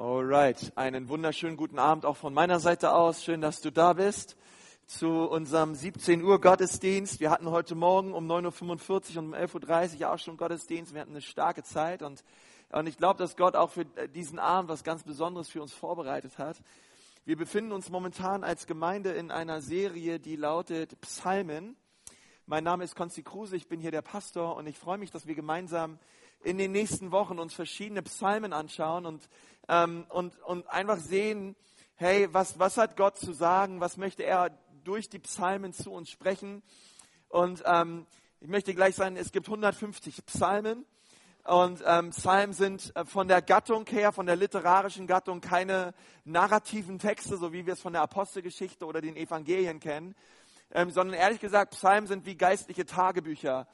Alright, einen wunderschönen guten Abend auch von meiner Seite aus. Schön, dass du da bist zu unserem 17 Uhr Gottesdienst. Wir hatten heute Morgen um 9.45 Uhr und um 11.30 Uhr auch schon Gottesdienst. Wir hatten eine starke Zeit und, und ich glaube, dass Gott auch für diesen Abend was ganz Besonderes für uns vorbereitet hat. Wir befinden uns momentan als Gemeinde in einer Serie, die lautet Psalmen. Mein Name ist Konsti Kruse, ich bin hier der Pastor und ich freue mich, dass wir gemeinsam in den nächsten Wochen uns verschiedene Psalmen anschauen und, ähm, und, und einfach sehen, hey, was, was hat Gott zu sagen, was möchte er durch die Psalmen zu uns sprechen. Und ähm, ich möchte gleich sagen, es gibt 150 Psalmen. Und ähm, Psalmen sind äh, von der Gattung her, von der literarischen Gattung, keine narrativen Texte, so wie wir es von der Apostelgeschichte oder den Evangelien kennen, ähm, sondern ehrlich gesagt, Psalmen sind wie geistliche Tagebücher.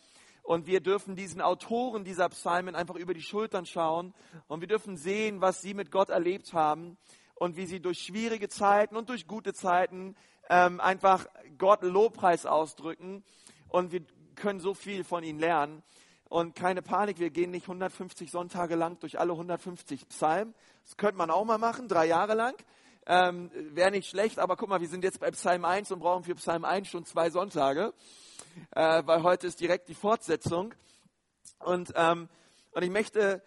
Und wir dürfen diesen Autoren dieser Psalmen einfach über die Schultern schauen und wir dürfen sehen, was sie mit Gott erlebt haben und wie sie durch schwierige Zeiten und durch gute Zeiten ähm, einfach Gott Lobpreis ausdrücken. Und wir können so viel von ihnen lernen. Und keine Panik, wir gehen nicht 150 Sonntage lang durch alle 150 Psalmen. Das könnte man auch mal machen, drei Jahre lang. Ähm, Wäre nicht schlecht, aber guck mal, wir sind jetzt bei Psalm 1 und brauchen für Psalm 1 schon zwei Sonntage äh, weil heute ist direkt die Fortsetzung. Und, ähm, und ich möchte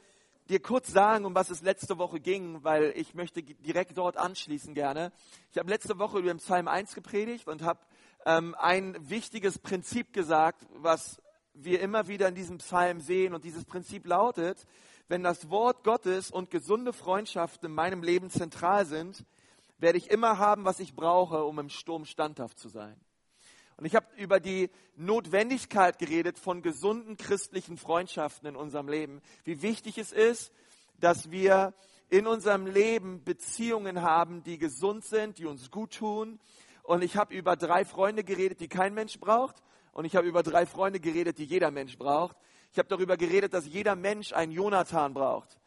dir kurz sagen, um was es letzte Woche ging, weil ich möchte direkt dort anschließen gerne. Ich habe letzte Woche über den Psalm 1 gepredigt und habe ähm, ein wichtiges Prinzip gesagt, was wir immer wieder in diesem Psalm sehen. Und dieses Prinzip lautet, wenn das Wort Gottes und gesunde Freundschaften in meinem Leben zentral sind, werde ich immer haben, was ich brauche, um im Sturm standhaft zu sein. Und ich habe über die Notwendigkeit geredet von gesunden christlichen Freundschaften in unserem Leben. Wie wichtig es ist, dass wir in unserem Leben Beziehungen haben, die gesund sind, die uns gut tun. Und ich habe über drei Freunde geredet, die kein Mensch braucht. Und ich habe über drei Freunde geredet, die jeder Mensch braucht. Ich habe darüber geredet, dass jeder Mensch einen Jonathan braucht.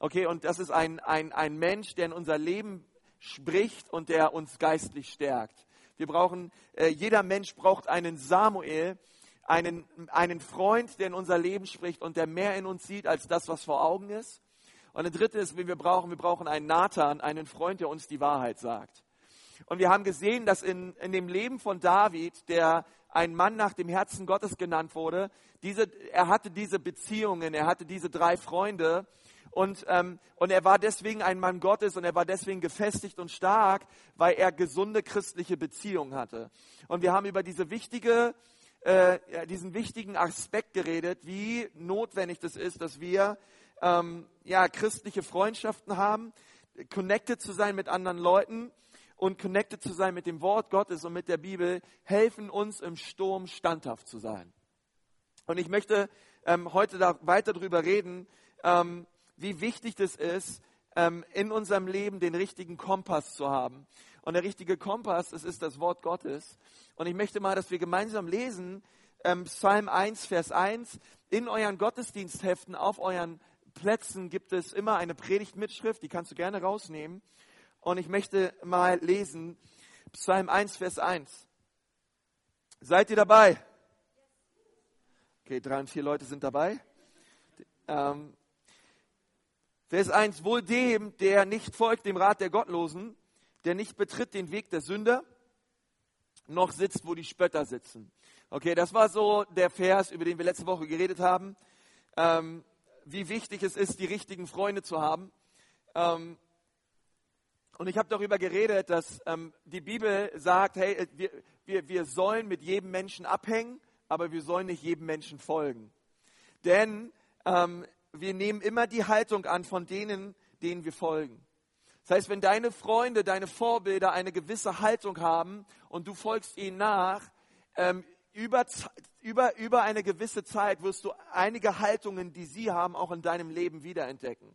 Okay, und das ist ein, ein, ein Mensch, der in unser Leben spricht und der uns geistlich stärkt. Wir brauchen, äh, jeder Mensch braucht einen Samuel, einen, einen Freund, der in unser Leben spricht und der mehr in uns sieht als das, was vor Augen ist. Und ein drittes, wie wir brauchen, wir brauchen einen Nathan, einen Freund, der uns die Wahrheit sagt. Und wir haben gesehen, dass in, in dem Leben von David, der ein Mann nach dem Herzen Gottes genannt wurde, diese, er hatte diese Beziehungen, er hatte diese drei Freunde und, ähm, und er war deswegen ein Mann Gottes und er war deswegen gefestigt und stark, weil er gesunde christliche Beziehungen hatte. Und wir haben über diese wichtige, äh, diesen wichtigen Aspekt geredet, wie notwendig das ist, dass wir ähm, ja, christliche Freundschaften haben, connected zu sein mit anderen Leuten und connected zu sein mit dem Wort Gottes und mit der Bibel, helfen uns im Sturm standhaft zu sein. Und ich möchte ähm, heute da weiter drüber reden, ähm, wie wichtig es ist, ähm, in unserem Leben den richtigen Kompass zu haben. Und der richtige Kompass, es ist das Wort Gottes. Und ich möchte mal, dass wir gemeinsam lesen, ähm, Psalm 1, Vers 1. In euren Gottesdienstheften, auf euren Plätzen gibt es immer eine Predigtmitschrift, die kannst du gerne rausnehmen. Und ich möchte mal lesen, Psalm 1, Vers 1. Seid ihr dabei? Okay, drei und vier Leute sind dabei. Ähm, Vers 1, wohl dem, der nicht folgt dem Rat der Gottlosen, der nicht betritt den Weg der Sünder, noch sitzt, wo die Spötter sitzen. Okay, das war so der Vers, über den wir letzte Woche geredet haben. Ähm, wie wichtig es ist, die richtigen Freunde zu haben. Ähm, und ich habe darüber geredet, dass ähm, die Bibel sagt, hey, wir, wir, wir sollen mit jedem Menschen abhängen, aber wir sollen nicht jedem Menschen folgen. Denn ähm, wir nehmen immer die Haltung an von denen, denen wir folgen. Das heißt, wenn deine Freunde, deine Vorbilder eine gewisse Haltung haben und du folgst ihnen nach, ähm, über, über, über eine gewisse Zeit wirst du einige Haltungen, die sie haben, auch in deinem Leben wiederentdecken.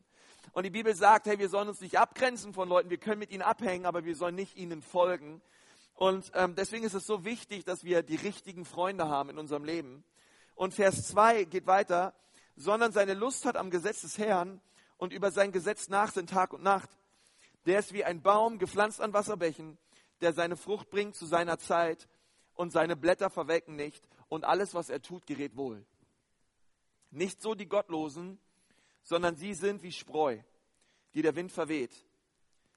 Und die Bibel sagt, hey, wir sollen uns nicht abgrenzen von Leuten, wir können mit ihnen abhängen, aber wir sollen nicht ihnen folgen. Und ähm, deswegen ist es so wichtig, dass wir die richtigen Freunde haben in unserem Leben. Und Vers 2 geht weiter, sondern seine Lust hat am Gesetz des Herrn und über sein Gesetz nachsinnt Tag und Nacht. Der ist wie ein Baum gepflanzt an Wasserbächen, der seine Frucht bringt zu seiner Zeit und seine Blätter verwelken nicht und alles, was er tut, gerät wohl. Nicht so die Gottlosen, sondern sie sind wie Spreu, die der Wind verweht.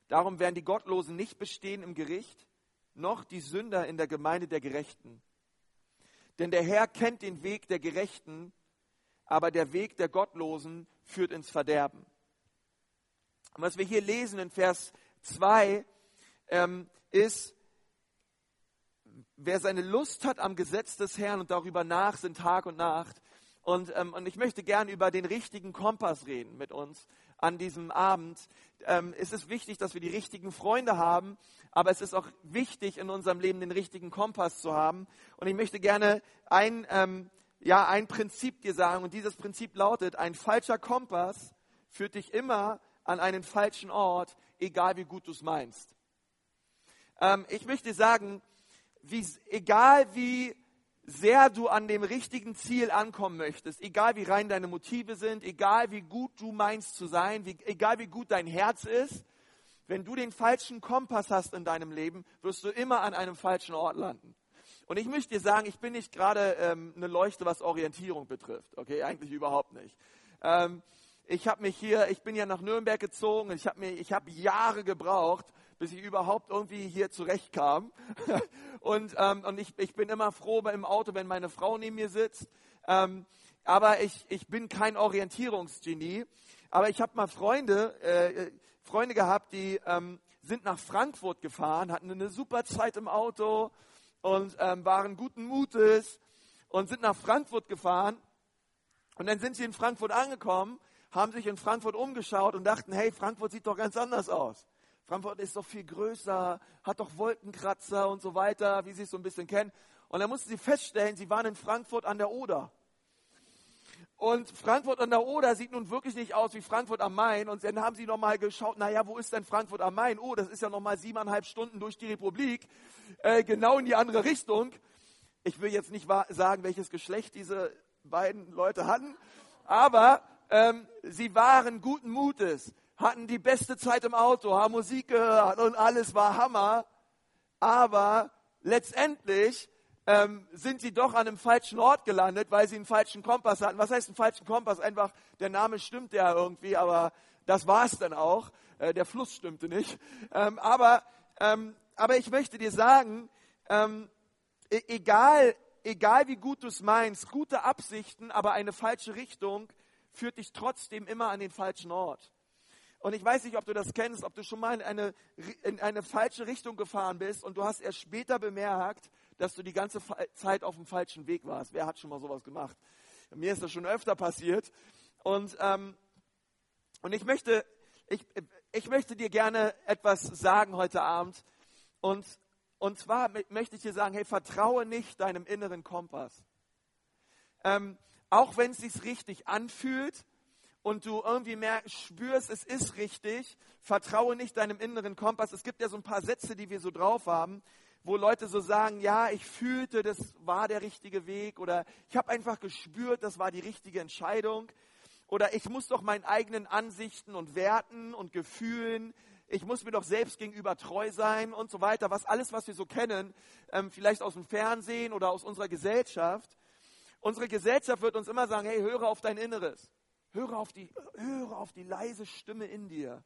Darum werden die Gottlosen nicht bestehen im Gericht, noch die Sünder in der Gemeinde der Gerechten. Denn der Herr kennt den Weg der Gerechten, aber der Weg der Gottlosen führt ins Verderben. Und was wir hier lesen in Vers 2 ähm, ist, wer seine Lust hat am Gesetz des Herrn und darüber nach sind Tag und Nacht. Und, ähm, und ich möchte gern über den richtigen Kompass reden mit uns an diesem Abend. Ähm, es ist wichtig, dass wir die richtigen Freunde haben, aber es ist auch wichtig in unserem Leben den richtigen Kompass zu haben. Und ich möchte gerne ein, ähm, ja, ein Prinzip dir sagen. Und dieses Prinzip lautet, ein falscher Kompass führt dich immer an einen falschen Ort, egal wie gut du es meinst. Ähm, ich möchte sagen, wie, egal wie sehr du an dem richtigen Ziel ankommen möchtest, egal wie rein deine Motive sind, egal wie gut du meinst zu sein, wie, egal wie gut dein Herz ist, wenn du den falschen Kompass hast in deinem Leben, wirst du immer an einem falschen Ort landen. Und ich möchte dir sagen, ich bin nicht gerade ähm, eine Leuchte, was Orientierung betrifft. Okay, eigentlich überhaupt nicht. Ähm, ich habe mich hier, ich bin ja nach Nürnberg gezogen, ich habe ich habe Jahre gebraucht, bis ich überhaupt irgendwie hier zurechtkam. und ähm, und ich, ich bin immer froh im Auto, wenn meine Frau neben mir sitzt. Ähm, aber ich, ich bin kein Orientierungsgenie. Aber ich habe mal Freunde, äh, Freunde gehabt, die ähm, sind nach Frankfurt gefahren, hatten eine super Zeit im Auto und ähm, waren guten Mutes und sind nach Frankfurt gefahren. Und dann sind sie in Frankfurt angekommen haben sich in Frankfurt umgeschaut und dachten, hey, Frankfurt sieht doch ganz anders aus. Frankfurt ist doch viel größer, hat doch Wolkenkratzer und so weiter, wie sie es so ein bisschen kennen. Und dann mussten sie feststellen, sie waren in Frankfurt an der Oder. Und Frankfurt an der Oder sieht nun wirklich nicht aus wie Frankfurt am Main. Und dann haben sie nochmal geschaut, naja, wo ist denn Frankfurt am Main? Oh, das ist ja nochmal siebeneinhalb Stunden durch die Republik, äh, genau in die andere Richtung. Ich will jetzt nicht sagen, welches Geschlecht diese beiden Leute hatten, aber ähm, sie waren guten Mutes, hatten die beste Zeit im Auto, haben Musik gehört und alles war Hammer. Aber letztendlich ähm, sind sie doch an einem falschen Ort gelandet, weil sie einen falschen Kompass hatten. Was heißt einen falschen Kompass? Einfach, der Name stimmt ja irgendwie, aber das war es dann auch. Äh, der Fluss stimmte nicht. Ähm, aber, ähm, aber ich möchte dir sagen, ähm, e-, egal, egal wie gut du es meinst, gute Absichten, aber eine falsche Richtung, führt dich trotzdem immer an den falschen Ort. Und ich weiß nicht, ob du das kennst, ob du schon mal in eine, in eine falsche Richtung gefahren bist und du hast erst später bemerkt, dass du die ganze Zeit auf dem falschen Weg warst. Wer hat schon mal sowas gemacht? Mir ist das schon öfter passiert. Und, ähm, und ich, möchte, ich, ich möchte dir gerne etwas sagen heute Abend. Und, und zwar möchte ich dir sagen, hey, vertraue nicht deinem inneren Kompass. Ähm, auch wenn es sich richtig anfühlt und du irgendwie mehr spürst, es ist richtig, vertraue nicht deinem inneren Kompass. Es gibt ja so ein paar Sätze, die wir so drauf haben, wo Leute so sagen, ja, ich fühlte, das war der richtige Weg oder ich habe einfach gespürt, das war die richtige Entscheidung oder ich muss doch meinen eigenen Ansichten und Werten und Gefühlen, ich muss mir doch selbst gegenüber treu sein und so weiter, was alles, was wir so kennen, ähm, vielleicht aus dem Fernsehen oder aus unserer Gesellschaft. Unsere Gesellschaft wird uns immer sagen, hey, höre auf dein Inneres. Höre auf die, höre auf die leise Stimme in dir.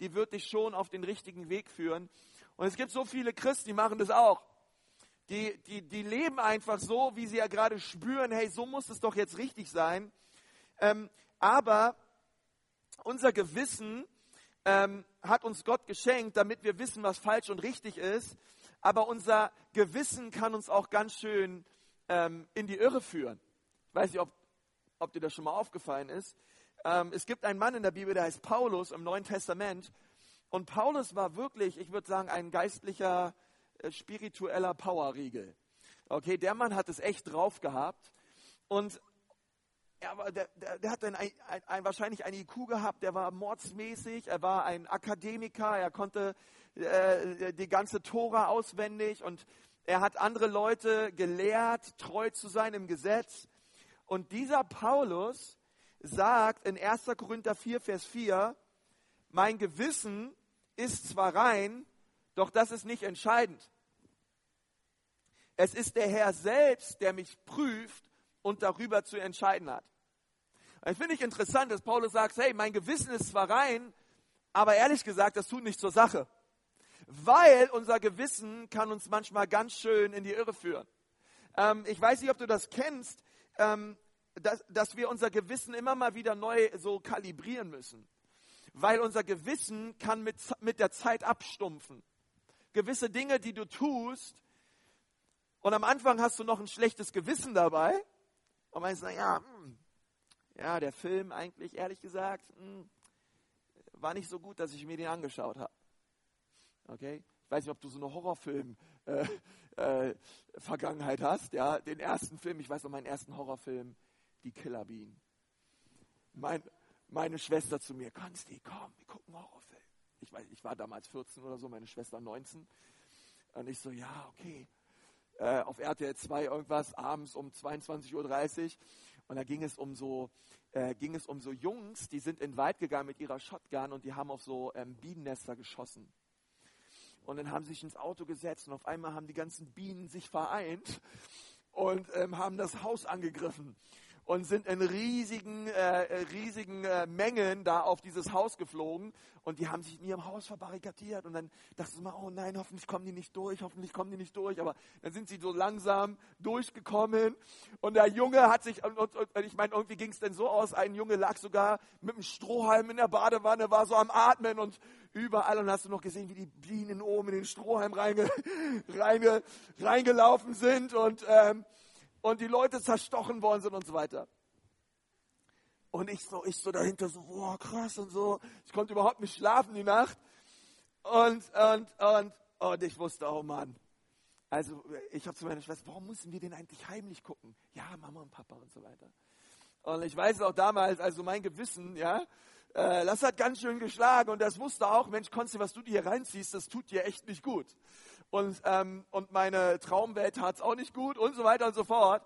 Die wird dich schon auf den richtigen Weg führen. Und es gibt so viele Christen, die machen das auch. Die, die, die leben einfach so, wie sie ja gerade spüren, hey, so muss es doch jetzt richtig sein. Ähm, aber unser Gewissen ähm, hat uns Gott geschenkt, damit wir wissen, was falsch und richtig ist. Aber unser Gewissen kann uns auch ganz schön ähm, in die Irre führen. Ich weiß nicht, ob, ob dir das schon mal aufgefallen ist. Ähm, es gibt einen Mann in der Bibel, der heißt Paulus im Neuen Testament. Und Paulus war wirklich, ich würde sagen, ein geistlicher, äh, spiritueller Powerriegel. Okay, der Mann hat es echt drauf gehabt. Und er war, der, der, der hat ein, ein, ein, wahrscheinlich ein IQ gehabt, der war mordsmäßig, er war ein Akademiker, er konnte äh, die ganze Tora auswendig und er hat andere Leute gelehrt, treu zu sein im Gesetz. Und dieser Paulus sagt in 1. Korinther 4, Vers 4, mein Gewissen ist zwar rein, doch das ist nicht entscheidend. Es ist der Herr selbst, der mich prüft und darüber zu entscheiden hat. Das finde ich interessant, dass Paulus sagt, hey, mein Gewissen ist zwar rein, Aber ehrlich gesagt, das tut nicht zur Sache. Weil unser Gewissen kann uns manchmal ganz schön in die Irre führen. Ähm, ich weiß nicht, ob du das kennst, ähm, dass, dass wir unser Gewissen immer mal wieder neu so kalibrieren müssen. Weil unser Gewissen kann mit, mit der Zeit abstumpfen. Gewisse Dinge, die du tust, und am Anfang hast du noch ein schlechtes Gewissen dabei. Und meinst, na ja, hm, ja, der Film eigentlich, ehrlich gesagt, mh, hm, war nicht so gut, dass ich mir den angeschaut habe. Okay? Ich weiß nicht, ob du so eine Horrorfilm-Vergangenheit äh, äh, hast. Ja, den ersten Film, ich weiß noch meinen ersten Horrorfilm, die Killer Bean. Mein, meine Schwester zu mir, Konsti, komm, wir gucken Horrorfilm. Ich, ich war damals 14 oder so, meine Schwester 19. Und ich so, ja, okay. Äh, auf RTL 2 irgendwas, abends um 22.30 Uhr. Und da ging es um so, äh, ging es um so Jungs, die sind in den Wald gegangen mit ihrer Shotgun und die haben auf so ähm, Bienennester geschossen. Und dann haben sie sich ins Auto gesetzt und auf einmal haben die ganzen Bienen sich vereint und ähm, haben das Haus angegriffen und sind in riesigen, äh, äh, riesigen äh, Mengen da auf dieses Haus geflogen. Und die haben sich in ihrem Haus verbarrikadiert. Und dann dachte ich mal, oh nein, hoffentlich kommen die nicht durch, hoffentlich kommen die nicht durch, aber dann sind sie so langsam durchgekommen. Und der Junge hat sich, und, und, und ich meine, irgendwie ging es denn so aus, ein Junge lag sogar mit einem Strohhalm in der Badewanne, war so am Atmen und überall. Und hast du noch gesehen, wie die Bienen oben in den Strohhalm reinge, reinge, reingelaufen sind? Und ähm, und die Leute zerstochen worden sind und so weiter. Und ich so, ich so dahinter so, boah, krass und so. Ich konnte überhaupt nicht schlafen die Nacht. Und, und, und, und ich wusste, oh Mann. Also ich habe zu meiner Schwester, warum müssen wir den eigentlich heimlich gucken? Ja, Mama und Papa und so weiter. Und ich weiß auch damals, also mein Gewissen, ja, äh, das hat ganz schön geschlagen und das wusste auch, Mensch, Konsti, was du dir hier reinziehst, das tut dir echt nicht gut und, ähm, und meine Traumwelt tat es auch nicht gut und so weiter und so fort.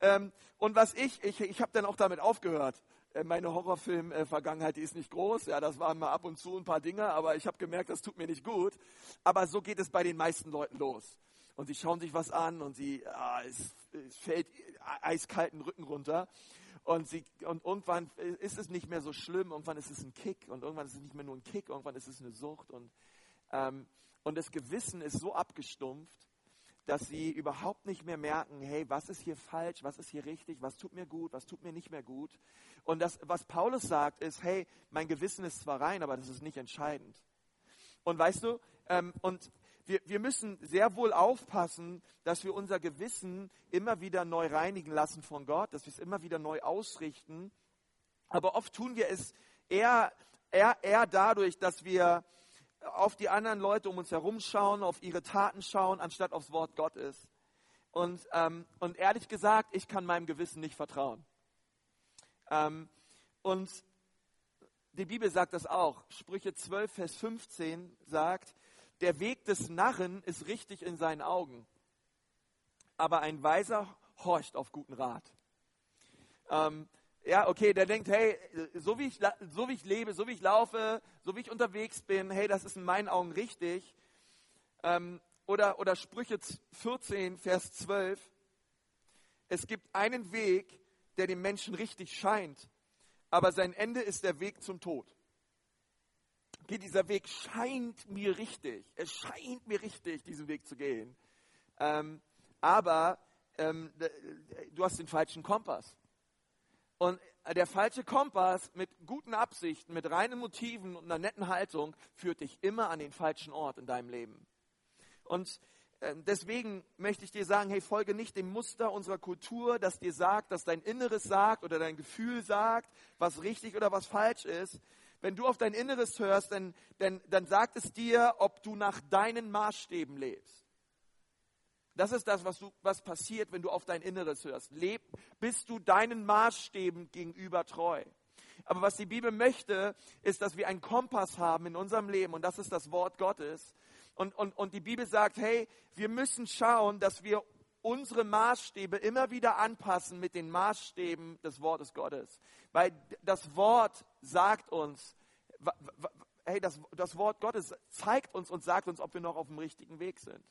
Ähm, und was ich, ich, ich habe dann auch damit aufgehört. Äh, meine Horrorfilm-Vergangenheit, die ist nicht groß. Ja, das waren mal ab und zu ein paar Dinge, aber ich habe gemerkt, das tut mir nicht gut. Aber so geht es bei den meisten Leuten los. Und sie schauen sich was an und sie, ah, es, es fällt eiskalten Rücken runter. Und, sie, und irgendwann ist es nicht mehr so schlimm, irgendwann ist es ein Kick und irgendwann ist es nicht mehr nur ein Kick, irgendwann ist es eine Sucht. Und ähm, und das Gewissen ist so abgestumpft, dass sie überhaupt nicht mehr merken, hey, was ist hier falsch, was ist hier richtig, was tut mir gut, was tut mir nicht mehr gut. Und das, was Paulus sagt, ist, hey, mein Gewissen ist zwar rein, aber das ist nicht entscheidend. Und weißt du, ähm, und wir, wir müssen sehr wohl aufpassen, dass wir unser Gewissen immer wieder neu reinigen lassen von Gott, dass wir es immer wieder neu ausrichten. Aber oft tun wir es eher, eher, eher dadurch, dass wir auf die anderen Leute um uns herum schauen, auf ihre Taten schauen, anstatt aufs Wort Gottes. Und, ähm, und ehrlich gesagt, ich kann meinem Gewissen nicht vertrauen. Ähm, und die Bibel sagt das auch. Sprüche 12, Vers 15 sagt, der Weg des Narren ist richtig in seinen Augen, aber ein Weiser horcht auf guten Rat. Ähm, ja, okay, der denkt, hey, so wie, ich, so wie ich lebe, so wie ich laufe, so wie ich unterwegs bin, hey, das ist in meinen Augen richtig. Ähm, oder, oder Sprüche 14, Vers 12. Es gibt einen Weg, der dem Menschen richtig scheint, aber sein Ende ist der Weg zum Tod. Okay, dieser Weg scheint mir richtig. Es scheint mir richtig, diesen Weg zu gehen. Ähm, aber ähm, du hast den falschen Kompass. Und der falsche Kompass mit guten Absichten, mit reinen Motiven und einer netten Haltung führt dich immer an den falschen Ort in deinem Leben. Und äh, deswegen möchte ich dir sagen, hey, folge nicht dem Muster unserer Kultur, das dir sagt, dass dein Inneres sagt oder dein Gefühl sagt, was richtig oder was falsch ist. Wenn du auf dein Inneres hörst, dann, dann, dann sagt es dir, ob du nach deinen Maßstäben lebst. Das ist das, was, du, was passiert, wenn du auf dein Inneres hörst. Leb, bist du deinen Maßstäben gegenüber treu. Aber was die Bibel möchte, ist, dass wir einen Kompass haben in unserem Leben und das ist das Wort Gottes. Und, und, und die Bibel sagt, hey, wir müssen schauen, dass wir unsere Maßstäbe immer wieder anpassen mit den Maßstäben des Wortes Gottes. Weil das Wort sagt uns, hey, das, das Wort Gottes zeigt uns und sagt uns, ob wir noch auf dem richtigen Weg sind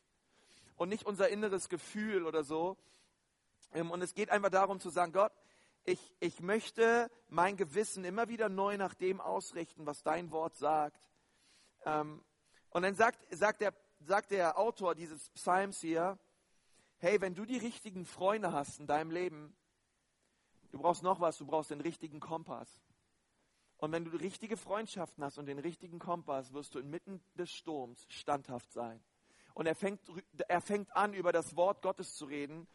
und nicht unser inneres Gefühl oder so. Ähm, und es geht einfach darum zu sagen, Gott, ich, ich möchte mein Gewissen immer wieder neu nach dem ausrichten, was dein Wort sagt. Ähm, und dann sagt, sagt, der, sagt der Autor dieses Psalms hier, hey, wenn du die richtigen Freunde hast in deinem Leben, du brauchst noch was, du brauchst den richtigen Kompass. Und wenn du richtige Freundschaften hast und den richtigen Kompass, wirst du inmitten des Sturms standhaft sein. Und er fängt, er fängt an, über das Wort Gottes zu reden.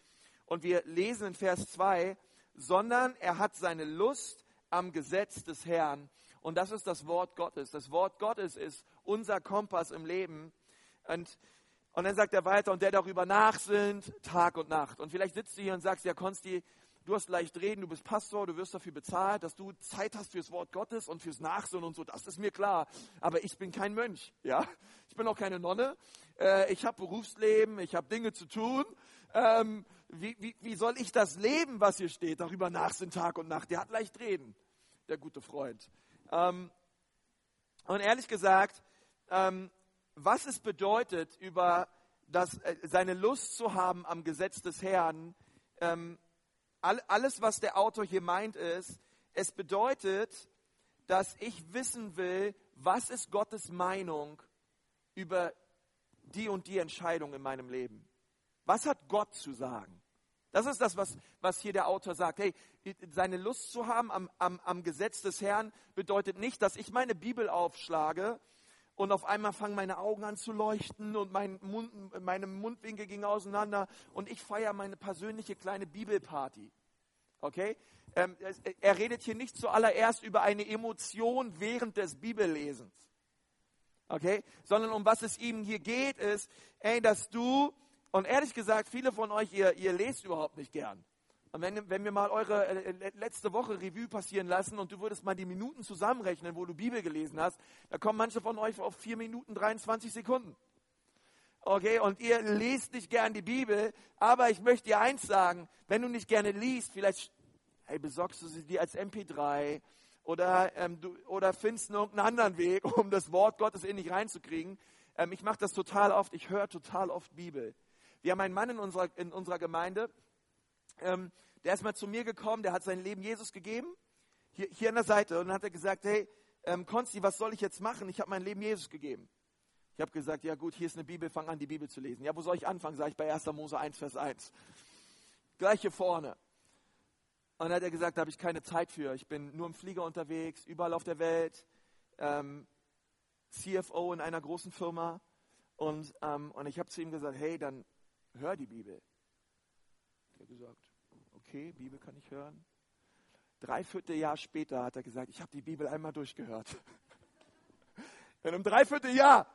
Und wir lesen in Vers 2, sondern er hat seine Lust am Gesetz des Herrn. Und das ist das Wort Gottes. Das Wort Gottes ist unser Kompass im Leben. Und, und dann sagt er weiter, und der darüber nachsinnt, Tag und Nacht. Und vielleicht sitzt du hier und sagst, ja, Konsti, du hast leicht reden, du bist Pastor, du wirst dafür bezahlt, dass du Zeit hast fürs Wort Gottes und fürs Nachsinnen und so, das ist mir klar. Aber ich bin kein Mönch, ja. Ich bin auch keine Nonne. Äh, ich habe Berufsleben, ich habe Dinge zu tun. Ähm, wie, wie, wie soll ich das leben, was hier steht? Darüber nachsinnen Tag und Nacht. Der hat leicht reden, der gute Freund. Ähm, und ehrlich gesagt, ähm, was es bedeutet, über das, äh, seine Lust zu haben am Gesetz des Herrn, ähm, alles, was der Autor hier meint, ist, es bedeutet, dass ich wissen will, was ist Gottes Meinung über die und die Entscheidung in meinem Leben. Was hat Gott zu sagen? Das ist das, was, was hier der Autor sagt. Hey, seine Lust zu haben am, am, am Gesetz des Herrn bedeutet nicht, dass ich meine Bibel aufschlage und auf einmal fangen meine Augen an zu leuchten und mein Mund, meine Mundwinkel gingen auseinander und ich feiere meine persönliche kleine Bibelparty. Okay? Ähm, er redet hier nicht zuallererst über eine Emotion während des Bibellesens. Okay? Sondern um was es ihm hier geht, ist, ey, dass du, und ehrlich gesagt, viele von euch, ihr, ihr lest überhaupt nicht gern. Und wenn, wenn wir mal eure äh, letzte Woche Revue passieren lassen und du würdest mal die Minuten zusammenrechnen, wo du Bibel gelesen hast, da kommen manche von euch auf 4 Minuten 23 Sekunden. Okay, und ihr lest nicht gern die Bibel, aber ich möchte dir eins sagen, wenn du nicht gerne liest, vielleicht hey, besorgst du sie dir als MP3 oder, ähm, du, oder findest irgendeinen anderen Weg, um das Wort Gottes in dich reinzukriegen. Ähm, ich mache das total oft, ich höre total oft Bibel. Wir haben einen Mann in unserer, in unserer Gemeinde, ähm, der ist mal zu mir gekommen, der hat sein Leben Jesus gegeben, hier, hier an der Seite, und dann hat er gesagt, hey, ähm, Konsti, was soll ich jetzt machen? Ich habe mein Leben Jesus gegeben. Ich habe gesagt, ja gut, hier ist eine Bibel, fang an, die Bibel zu lesen. Ja, wo soll ich anfangen? Sage ich bei 1. Mose 1, Vers 1. Gleich hier vorne. Und dann hat er gesagt, da habe ich keine Zeit für. Ich bin nur im Flieger unterwegs, überall auf der Welt, ähm, CFO in einer großen Firma. Und, ähm, und ich habe zu ihm gesagt, hey, dann hör die Bibel. Er hat gesagt, okay, Bibel kann ich hören. Dreiviertel Jahr später hat er gesagt, ich habe die Bibel einmal durchgehört. In einem Dreivierteljahr.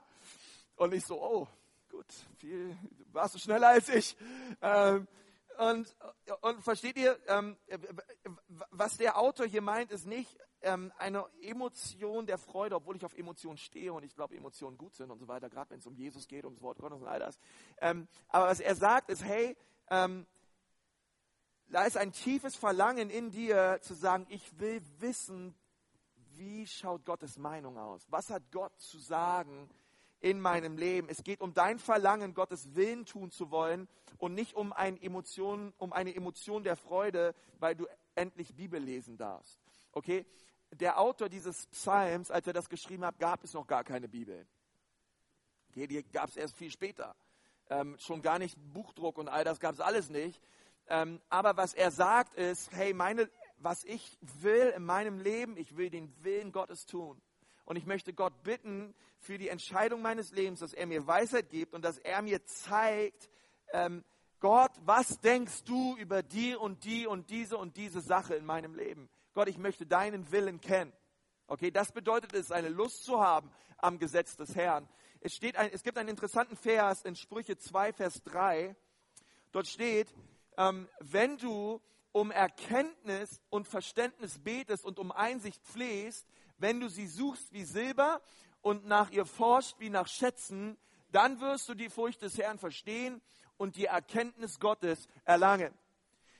Und ich so, oh, gut, viel, warst du schneller als ich. Ähm, und, und versteht ihr, ähm, was der Autor hier meint, ist nicht ähm, eine Emotion der Freude, obwohl ich auf Emotionen stehe und ich glaube, Emotionen gut sind und so weiter, gerade wenn es um Jesus geht, um das Wort Gottes und all das. Ähm, aber was er sagt, ist, hey, ähm, da ist ein tiefes Verlangen in dir zu sagen, ich will wissen, wie schaut Gottes Meinung aus? Was hat Gott zu sagen in meinem Leben? Es geht um dein Verlangen, Gottes Willen tun zu wollen und nicht um eine Emotion, um eine Emotion der Freude, weil du endlich Bibel lesen darfst. Okay? Der Autor dieses Psalms, als er das geschrieben hat, gab es noch gar keine Bibel. Okay, die gab es erst viel später. Ähm, schon gar nicht Buchdruck und all das gab es alles nicht. Ähm, aber was er sagt ist, hey, meine, was ich will in meinem Leben, ich will den Willen Gottes tun. Und ich möchte Gott bitten für die Entscheidung meines Lebens, dass er mir Weisheit gibt und dass er mir zeigt, ähm, Gott, was denkst du über die und die und diese und diese Sache in meinem Leben? Gott, ich möchte deinen Willen kennen. Okay, das bedeutet es, eine Lust zu haben am Gesetz des Herrn. Es, steht ein, es gibt einen interessanten Vers in Sprüche 2, Vers 3. Dort steht, ähm, wenn du um Erkenntnis und Verständnis betest und um Einsicht flehst, wenn du sie suchst wie Silber und nach ihr forscht wie nach Schätzen, dann wirst du die Furcht des Herrn verstehen und die Erkenntnis Gottes erlangen.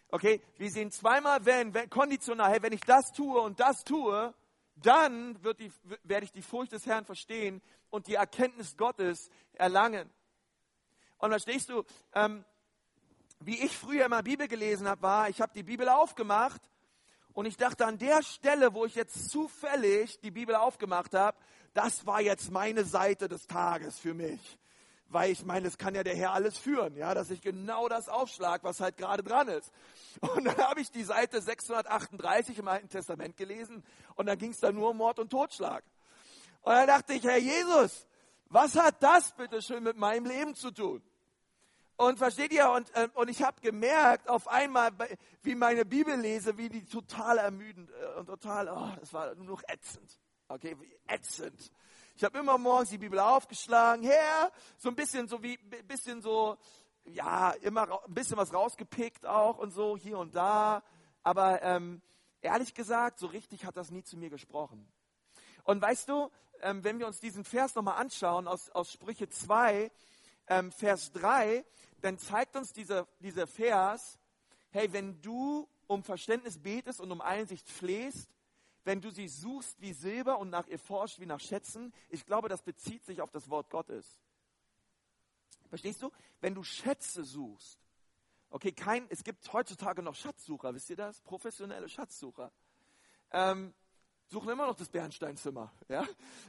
Okay, wir sehen zweimal wenn, wenn konditional, hey, wenn ich das tue und das tue, dann wird die, werde ich die Furcht des Herrn verstehen und die Erkenntnis Gottes erlangen. Und verstehst du, ähm, wie ich früher immer Bibel gelesen habe, war, ich habe die Bibel aufgemacht und ich dachte, an der Stelle, wo ich jetzt zufällig die Bibel aufgemacht habe, das war jetzt meine Seite des Tages für mich. Weil ich meine, es kann ja der Herr alles führen, ja, dass ich genau das aufschlag, was halt gerade dran ist. Und dann habe ich die Seite 638 im Alten Testament gelesen und dann ging es da nur um Mord und Totschlag. Und dann dachte ich, Herr Jesus, was hat das bitte schön mit meinem Leben zu tun? Und versteht ihr, und, äh, und ich habe gemerkt auf einmal, wie meine Bibel lese, wie die total ermüdend äh, und total, oh, das war nur noch ätzend. Okay, ätzend. Ich habe immer morgens die Bibel aufgeschlagen, Herr, so ein bisschen so wie, bisschen so, ja, immer ein bisschen was rausgepickt auch und so hier und da. Aber ähm, ehrlich gesagt, so richtig hat das nie zu mir gesprochen. Und weißt du, ähm, wenn wir uns diesen Vers nochmal anschauen aus, aus Sprüche 2, ähm, Vers 3, dann zeigt uns dieser, dieser Vers, hey, wenn du um Verständnis betest und um Einsicht flehst, wenn du sie suchst wie Silber und nach ihr forscht wie nach Schätzen, ich glaube, das bezieht sich auf das Wort Gottes. Verstehst du? Wenn du Schätze suchst, okay, kein, es gibt heutzutage noch Schatzsucher, wisst ihr das? Professionelle Schatzsucher. Ähm, suchen immer noch das Bernsteinzimmer, ja?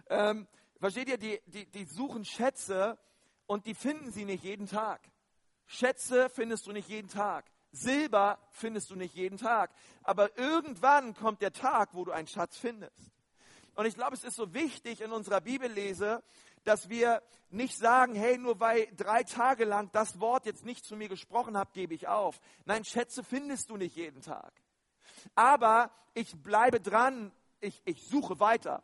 Ähm, versteht ihr, die, die, die suchen Schätze und die finden sie nicht jeden Tag. Schätze findest du nicht jeden Tag. Silber findest du nicht jeden Tag. Aber irgendwann kommt der Tag, wo du einen Schatz findest. Und ich glaube, es ist so wichtig in unserer Bibellese, dass wir nicht sagen, hey, nur weil drei Tage lang das Wort jetzt nicht zu mir gesprochen hat, gebe ich auf. Nein, Schätze findest du nicht jeden Tag. Aber ich bleibe dran, ich, ich suche weiter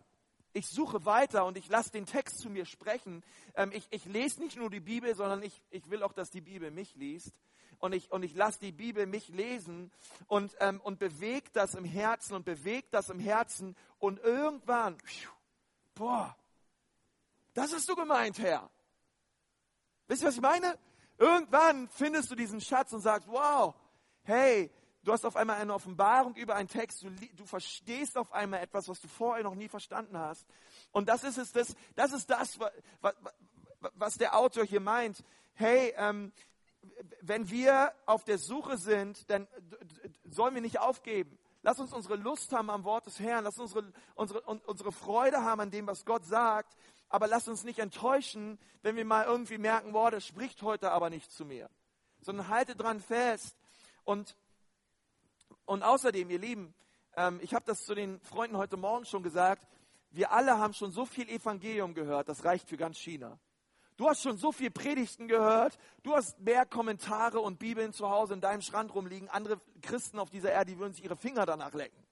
ich suche weiter und ich lasse den Text zu mir sprechen. Ähm, ich, ich lese nicht nur die Bibel, sondern ich, ich will auch, dass die Bibel mich liest. Und ich, und ich lasse die Bibel mich lesen und, ähm, und bewegt das im Herzen und bewegt das im Herzen. Und irgendwann, boah, das hast du gemeint, Herr. Wisst ihr, was ich meine? Irgendwann findest du diesen Schatz und sagst, wow, hey, Du hast auf einmal eine Offenbarung über einen Text. Du, du, verstehst auf einmal etwas, was du vorher noch nie verstanden hast. Und das ist es, das, das ist das, was, was der Autor hier meint. Hey, ähm, wenn wir auf der Suche sind, dann sollen wir nicht aufgeben. Lass uns unsere Lust haben am Wort des Herrn. Lass uns unsere, unsere, unsere Freude haben an dem, was Gott sagt. Aber lass uns nicht enttäuschen, wenn wir mal irgendwie merken, boah, das spricht heute aber nicht zu mir. Sondern halte dran fest. Und und außerdem, ihr Lieben, ähm, ich habe das zu den Freunden heute Morgen schon gesagt, wir alle haben schon so viel Evangelium gehört, das reicht für ganz China. Du hast schon so viel Predigten gehört, du hast mehr Kommentare und Bibeln zu Hause in deinem Schrank rumliegen. Andere Christen auf dieser Erde, die würden sich ihre Finger danach lecken.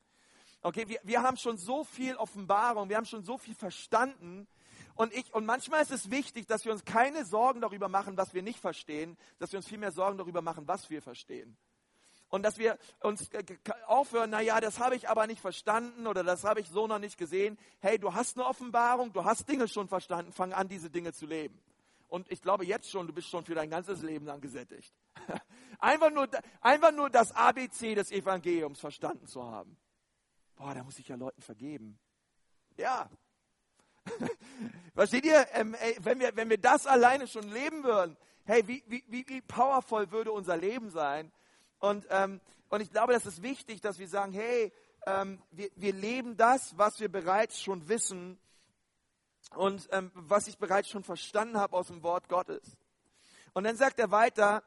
Okay, wir, wir haben schon so viel Offenbarung, wir haben schon so viel verstanden. Und, ich, und manchmal ist es wichtig, dass wir uns keine Sorgen darüber machen, was wir nicht verstehen, dass wir uns vielmehr Sorgen darüber machen, was wir verstehen. Und dass wir uns aufhören, naja, das habe ich aber nicht verstanden oder das habe ich so noch nicht gesehen. Hey, du hast eine Offenbarung, du hast Dinge schon verstanden, fang an, diese Dinge zu leben. Und ich glaube jetzt schon, du bist schon für dein ganzes Leben lang gesättigt. Einfach nur, einfach nur das ABC des Evangeliums verstanden zu haben. Boah, da muss ich ja Leuten vergeben. Ja. Versteht ihr, ähm, ey, wenn, wir, wenn wir das alleine schon leben würden, hey, wie, wie, wie powerful würde unser Leben sein, und, ähm, und ich glaube, das ist wichtig, dass wir sagen, hey, ähm, wir, wir leben das, was wir bereits schon wissen und ähm, was ich bereits schon verstanden habe aus dem Wort Gottes. Und dann sagt er weiter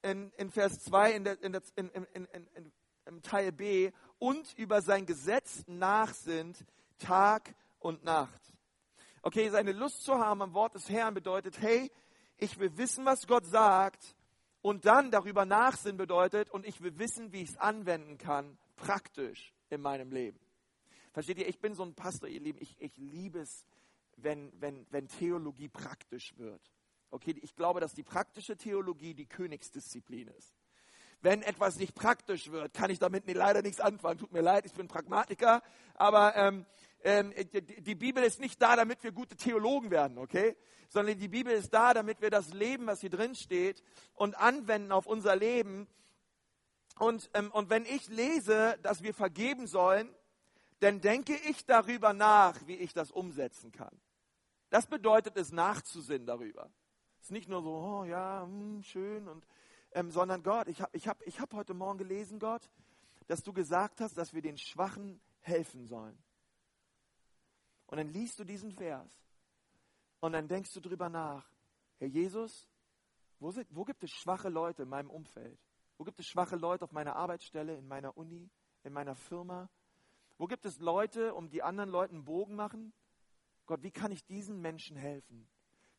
in, in Vers 2 in der, in der, in, in, in, im Teil B, und über sein Gesetz nachsinnt Tag und Nacht. Okay, seine Lust zu haben am Wort des Herrn bedeutet, hey, ich will wissen, was Gott sagt und dann darüber nachsinnen bedeutet, und ich will wissen, wie ich es anwenden kann, praktisch in meinem Leben. Versteht ihr, ich bin so ein Pastor, ihr Lieben, ich, ich liebe es, wenn, wenn, wenn Theologie praktisch wird. Okay, ich glaube, dass die praktische Theologie die Königsdisziplin ist. Wenn etwas nicht praktisch wird, kann ich damit leider nichts anfangen. Tut mir leid, ich bin Pragmatiker, aber ähm, die Bibel ist nicht da, damit wir gute Theologen werden, okay? Sondern die Bibel ist da, damit wir das Leben, was hier drin steht, und anwenden auf unser Leben. Und, ähm, und wenn ich lese, dass wir vergeben sollen, dann denke ich darüber nach, wie ich das umsetzen kann. Das bedeutet es, nachzusinnen darüber. Es ist nicht nur so, oh ja, hm, schön, und, ähm, sondern Gott, ich habe ich hab, ich hab heute Morgen gelesen, Gott, dass du gesagt hast, dass wir den Schwachen helfen sollen. Und dann liest du diesen Vers und dann denkst du drüber nach. Herr Jesus, wo, sind, wo gibt es schwache Leute in meinem Umfeld? Wo gibt es schwache Leute auf meiner Arbeitsstelle, in meiner Uni, in meiner Firma? Wo gibt es Leute, um die anderen Leuten einen Bogen machen? Gott, wie kann ich diesen Menschen helfen?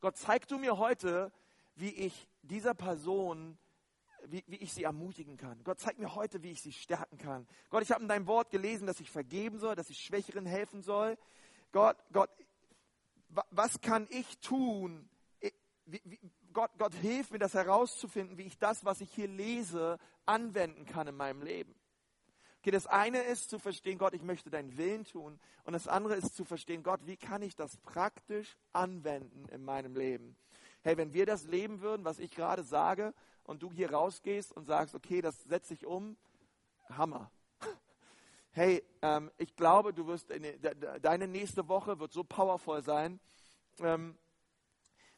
Gott, zeig du mir heute, wie ich dieser Person, wie, wie ich sie ermutigen kann. Gott, zeig mir heute, wie ich sie stärken kann. Gott, ich habe in deinem Wort gelesen, dass ich vergeben soll, dass ich Schwächeren helfen soll. Gott, Gott, was kann ich tun? Gott, Gott, hilf mir, das herauszufinden, wie ich das, was ich hier lese, anwenden kann in meinem Leben. Okay, das eine ist zu verstehen, Gott, ich möchte deinen Willen tun. Und das andere ist zu verstehen, Gott, wie kann ich das praktisch anwenden in meinem Leben? Hey, wenn wir das leben würden, was ich gerade sage, und du hier rausgehst und sagst, okay, das setze ich um, Hammer. Hey, ähm, ich glaube, du wirst, in, deine nächste Woche wird so powerful sein. Ähm,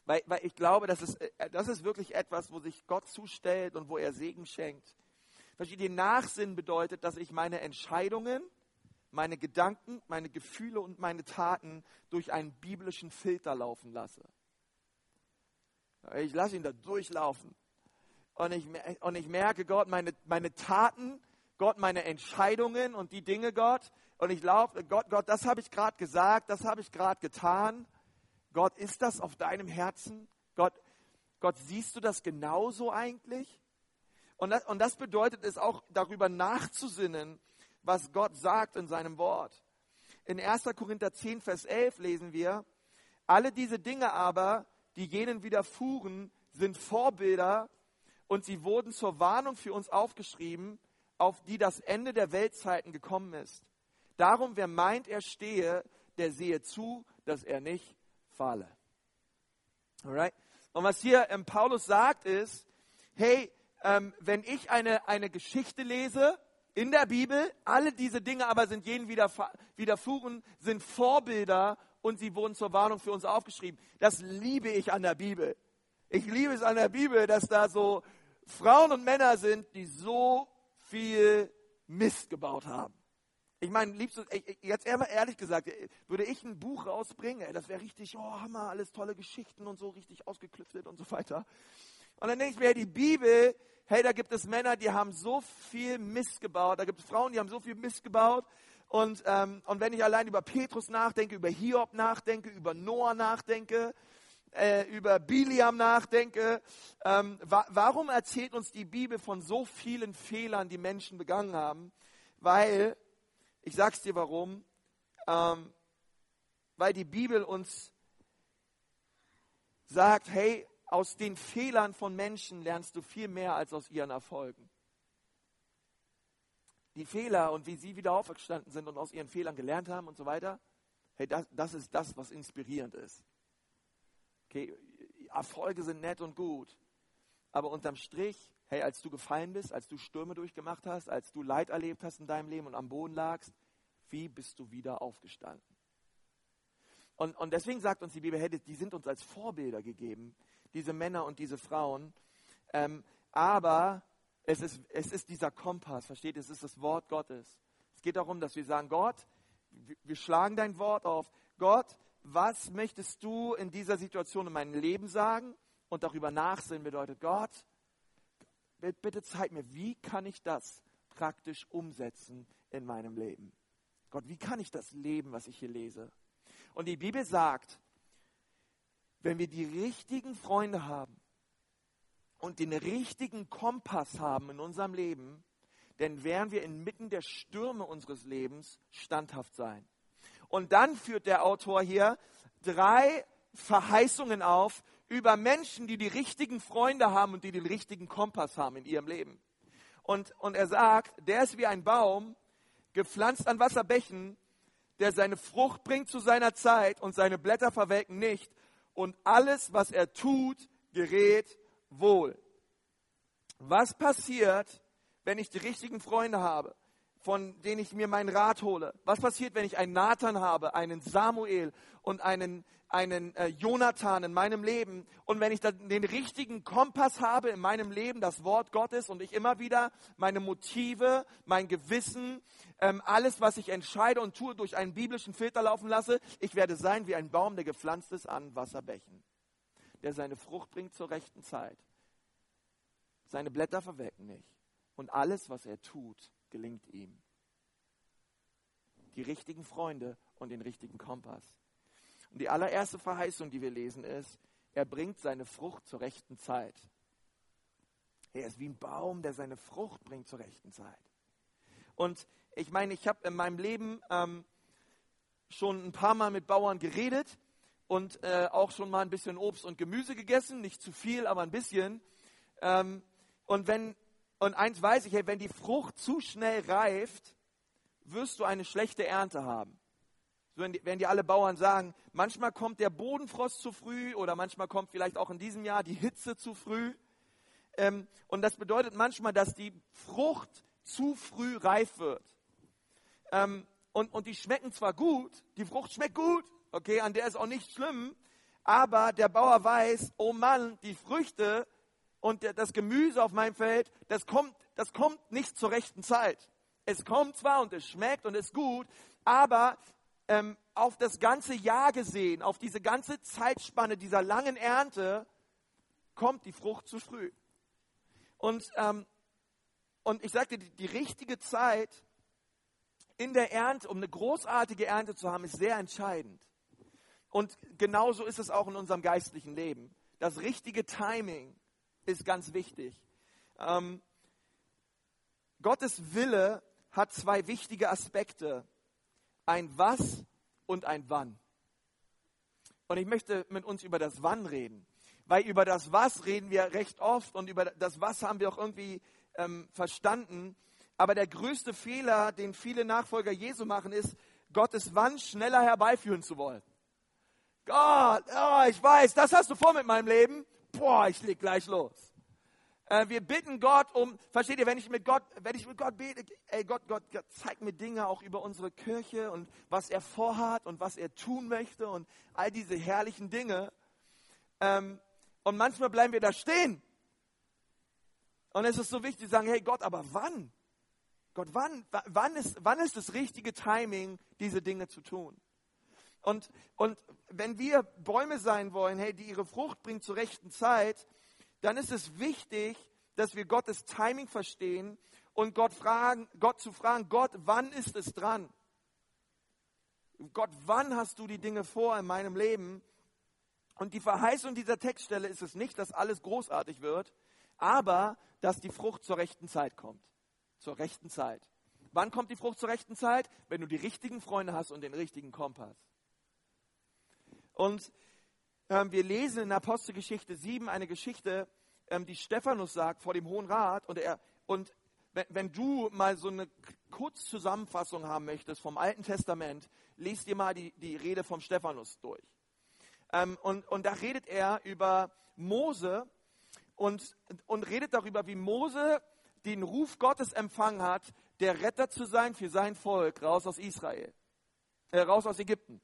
weil, weil ich glaube, das ist, äh, das ist wirklich etwas, wo sich Gott zustellt und wo er Segen schenkt. Versteht ihr, Nachsinn bedeutet, dass ich meine Entscheidungen, meine Gedanken, meine Gefühle und meine Taten durch einen biblischen Filter laufen lasse. Ich lasse ihn da durchlaufen. Und ich, und ich merke, Gott, meine, meine Taten, Gott, meine Entscheidungen und die Dinge, Gott. Und ich laufe, Gott, Gott, das habe ich gerade gesagt, das habe ich gerade getan. Gott, ist das auf deinem Herzen? Gott, Gott, siehst du das genauso eigentlich? Und das, und das bedeutet es auch, darüber nachzusinnen, was Gott sagt in seinem Wort. In 1. Korinther 10, Vers 11 lesen wir, alle diese Dinge aber, die jenen widerfuhren, sind Vorbilder und sie wurden zur Warnung für uns aufgeschrieben, auf die das Ende der Weltzeiten gekommen ist. Darum, wer meint, er stehe, der sehe zu, dass er nicht falle. Alright? Und was hier ähm, Paulus sagt ist, hey, ähm, wenn ich eine, eine Geschichte lese in der Bibel, alle diese Dinge aber sind jenen widerfuhren, sind Vorbilder und sie wurden zur Warnung für uns aufgeschrieben. Das liebe ich an der Bibel. Ich liebe es an der Bibel, dass da so Frauen und Männer sind, die so viel Mist gebaut haben. Ich meine, liebst du, jetzt ehrlich gesagt, würde ich ein Buch rausbringen, das wäre richtig, oh Hammer, alles tolle Geschichten und so richtig ausgeklüftet und so weiter. Und dann denke ich mir, die Bibel, hey, da gibt es Männer, die haben so viel Mist gebaut, da gibt es Frauen, die haben so viel Mist gebaut. Und, ähm, und wenn ich allein über Petrus nachdenke, über Hiob nachdenke, über Noah nachdenke, äh, über Biliam nachdenke, ähm, wa warum erzählt uns die Bibel von so vielen Fehlern, die Menschen begangen haben? Weil ich sag's dir warum. Ähm, weil die Bibel uns sagt, hey, aus den Fehlern von Menschen lernst du viel mehr als aus ihren Erfolgen. Die Fehler und wie sie wieder aufgestanden sind und aus ihren Fehlern gelernt haben und so weiter, hey, das, das ist das, was inspirierend ist. Okay, Erfolge sind nett und gut, aber unterm Strich Hey, als du gefallen bist, als du Stürme durchgemacht hast, als du Leid erlebt hast in deinem Leben und am Boden lagst, wie bist du wieder aufgestanden? Und, und deswegen sagt uns die Bibel, hey, die sind uns als Vorbilder gegeben, diese Männer und diese Frauen. Ähm, aber es ist, es ist dieser Kompass, versteht ihr? Es ist das Wort Gottes. Es geht darum, dass wir sagen, Gott, wir schlagen dein Wort auf. Gott, was möchtest du in dieser Situation in meinem Leben sagen? Und darüber nachsinnen bedeutet, Gott, bitte zeig mir, wie kann ich das praktisch umsetzen in meinem Leben? Gott, wie kann ich das leben, was ich hier lese? Und die Bibel sagt, wenn wir die richtigen Freunde haben und den richtigen Kompass haben in unserem Leben, dann werden wir inmitten der Stürme unseres Lebens standhaft sein. Und dann führt der Autor hier drei Verheißungen auf, über Menschen, die die richtigen Freunde haben und die den richtigen Kompass haben in ihrem Leben. Und, und er sagt, der ist wie ein Baum, gepflanzt an Wasserbächen, der seine Frucht bringt zu seiner Zeit und seine Blätter verwelken nicht. Und alles, was er tut, gerät wohl. Was passiert, wenn ich die richtigen Freunde habe, von denen ich mir meinen Rat hole? Was passiert, wenn ich einen Nathan habe, einen Samuel und einen einen äh, Jonathan in meinem Leben. Und wenn ich dann den richtigen Kompass habe in meinem Leben, das Wort Gottes, und ich immer wieder meine Motive, mein Gewissen, ähm, alles, was ich entscheide und tue, durch einen biblischen Filter laufen lasse, ich werde sein wie ein Baum, der gepflanzt ist an Wasserbächen, der seine Frucht bringt zur rechten Zeit. Seine Blätter verwelken nicht. Und alles, was er tut, gelingt ihm. Die richtigen Freunde und den richtigen Kompass. Und die allererste Verheißung, die wir lesen, ist, er bringt seine Frucht zur rechten Zeit. Er ist wie ein Baum, der seine Frucht bringt zur rechten Zeit. Und ich meine, ich habe in meinem Leben ähm, schon ein paar Mal mit Bauern geredet und äh, auch schon mal ein bisschen Obst und Gemüse gegessen, nicht zu viel, aber ein bisschen. Ähm, und wenn und eins weiß ich, hey, wenn die Frucht zu schnell reift, wirst du eine schlechte Ernte haben werden die, werden die alle Bauern sagen, manchmal kommt der Bodenfrost zu früh oder manchmal kommt vielleicht auch in diesem Jahr die Hitze zu früh. Ähm, und das bedeutet manchmal, dass die Frucht zu früh reif wird. Ähm, und, und die schmecken zwar gut, die Frucht schmeckt gut, okay, an der ist auch nichts schlimm, aber der Bauer weiß, oh Mann, die Früchte und das Gemüse auf meinem Feld, das kommt, das kommt nicht zur rechten Zeit. Es kommt zwar und es schmeckt und ist gut, aber ähm, auf das ganze Jahr gesehen, auf diese ganze Zeitspanne dieser langen Ernte, kommt die Frucht zu früh. Und, ähm, und ich sagte, die, die richtige Zeit in der Ernte, um eine großartige Ernte zu haben, ist sehr entscheidend. Und genauso ist es auch in unserem geistlichen Leben. Das richtige Timing ist ganz wichtig. Ähm, Gottes Wille hat zwei wichtige Aspekte ein Was und ein Wann. Und ich möchte mit uns über das Wann reden, weil über das Was reden wir recht oft und über das Was haben wir auch irgendwie ähm, verstanden. Aber der größte Fehler, den viele Nachfolger Jesu machen, ist, Gottes Wann schneller herbeiführen zu wollen. Gott, oh, ich weiß, das hast du vor mit meinem Leben. Boah, ich leg gleich los. Äh, wir bitten Gott um, versteht ihr, wenn ich mit Gott, wenn ich mit Gott bete, ey Gott, Gott, Gott, zeig mir Dinge auch über unsere Kirche und was er vorhat und was er tun möchte und all diese herrlichen Dinge. Ähm, und manchmal bleiben wir da stehen. Und es ist so wichtig zu sagen, hey Gott, aber wann? Gott, wann, wann, ist, wann ist das richtige Timing, diese Dinge zu tun? Und, und wenn wir Bäume sein wollen, hey, die ihre Frucht bringen zur rechten Zeit, dann ist es wichtig, dass wir Gottes Timing verstehen und Gott, fragen, Gott zu fragen, Gott, wann ist es dran? Gott, wann hast du die Dinge vor in meinem Leben? Und die Verheißung dieser Textstelle ist es nicht, dass alles großartig wird, aber dass die Frucht zur rechten Zeit kommt. Zur rechten Zeit. Wann kommt die Frucht zur rechten Zeit? Wenn du die richtigen Freunde hast und den richtigen Kompass. Und ähm, wir lesen in Apostelgeschichte 7 eine Geschichte, ähm, die Stephanus sagt vor dem Hohen Rat. Und, er, und wenn, wenn du mal so eine Kurzzusammenfassung haben möchtest vom Alten Testament, liest dir mal die, die Rede vom Stephanus durch. Ähm, und, und da redet er über Mose und, und redet darüber, wie Mose den Ruf Gottes empfangen hat, der Retter zu sein für sein Volk raus aus Israel, äh, raus aus Ägypten.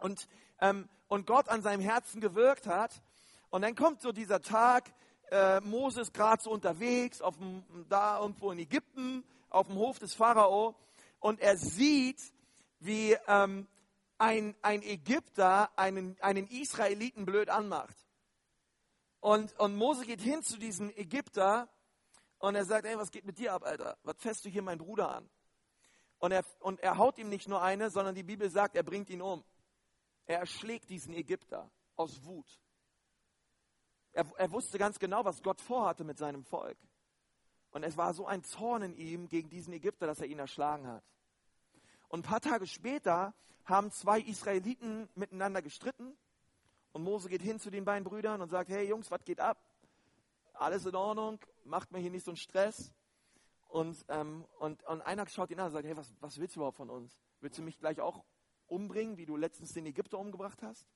Und ähm, und Gott an seinem Herzen gewirkt hat. Und dann kommt so dieser Tag, äh, Moses gerade so unterwegs, auf dem, da irgendwo in Ägypten, auf dem Hof des Pharao. Und er sieht, wie ähm, ein, ein Ägypter einen, einen Israeliten blöd anmacht. Und, und Mose geht hin zu diesem Ägypter und er sagt, ey, was geht mit dir ab, Alter? Was fässt du hier meinen Bruder an? Und er, und er haut ihm nicht nur eine, sondern die Bibel sagt, er bringt ihn um. Er erschlägt diesen Ägypter aus Wut. Er, er wusste ganz genau, was Gott vorhatte mit seinem Volk. Und es war so ein Zorn in ihm gegen diesen Ägypter, dass er ihn erschlagen hat. Und ein paar Tage später haben zwei Israeliten miteinander gestritten. Und Mose geht hin zu den beiden Brüdern und sagt, hey Jungs, was geht ab? Alles in Ordnung, macht mir hier nicht so einen Stress. Und, ähm, und, und einer schaut ihn an und sagt, hey, was, was willst du überhaupt von uns? Willst du mich gleich auch umbringen, wie du letztens den Ägypter umgebracht hast?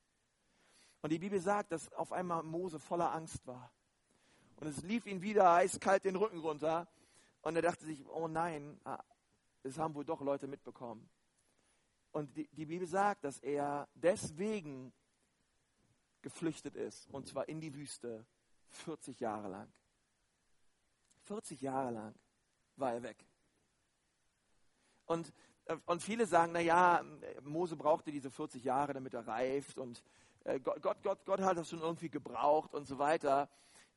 Und die Bibel sagt, dass auf einmal Mose voller Angst war. Und es lief ihn wieder eiskalt den Rücken runter. Und er dachte sich, oh nein, ah, es haben wohl doch Leute mitbekommen. Und die, die Bibel sagt, dass er deswegen geflüchtet ist, und zwar in die Wüste, 40 Jahre lang. 40 Jahre lang war er weg. Und, und viele sagen, naja, Mose brauchte diese 40 Jahre, damit er reift und äh, Gott, Gott, Gott, Gott hat das schon irgendwie gebraucht und so weiter.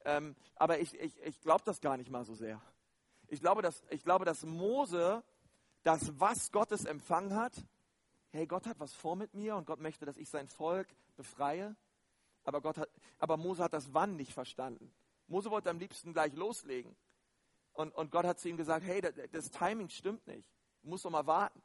Ähm, aber ich, ich, ich glaube das gar nicht mal so sehr. Ich glaube, dass, ich glaube, dass Mose das, was Gottes empfangen hat, hey, Gott hat was vor mit mir und Gott möchte, dass ich sein Volk befreie. Aber, Gott hat, aber Mose hat das Wann nicht verstanden. Mose wollte am liebsten gleich loslegen. Und, und Gott hat zu ihm gesagt, hey, das, das Timing stimmt nicht. Du musst doch mal warten.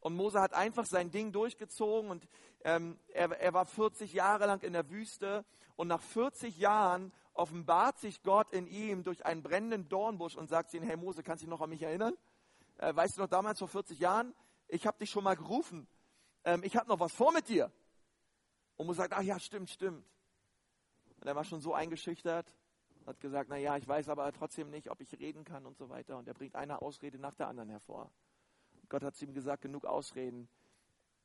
Und Mose hat einfach sein Ding durchgezogen und ähm, er, er war 40 Jahre lang in der Wüste und nach 40 Jahren offenbart sich Gott in ihm durch einen brennenden Dornbusch und sagt zu ihm, hey Mose, kannst du dich noch an mich erinnern? Äh, weißt du noch damals vor 40 Jahren? Ich habe dich schon mal gerufen. Ähm, ich habe noch was vor mit dir. Und Mose sagt, ach ja, stimmt, stimmt. Und er war schon so eingeschüchtert, hat gesagt, naja, ich weiß aber trotzdem nicht, ob ich reden kann und so weiter. Und er bringt eine Ausrede nach der anderen hervor. Gott hat zu ihm gesagt, genug Ausreden,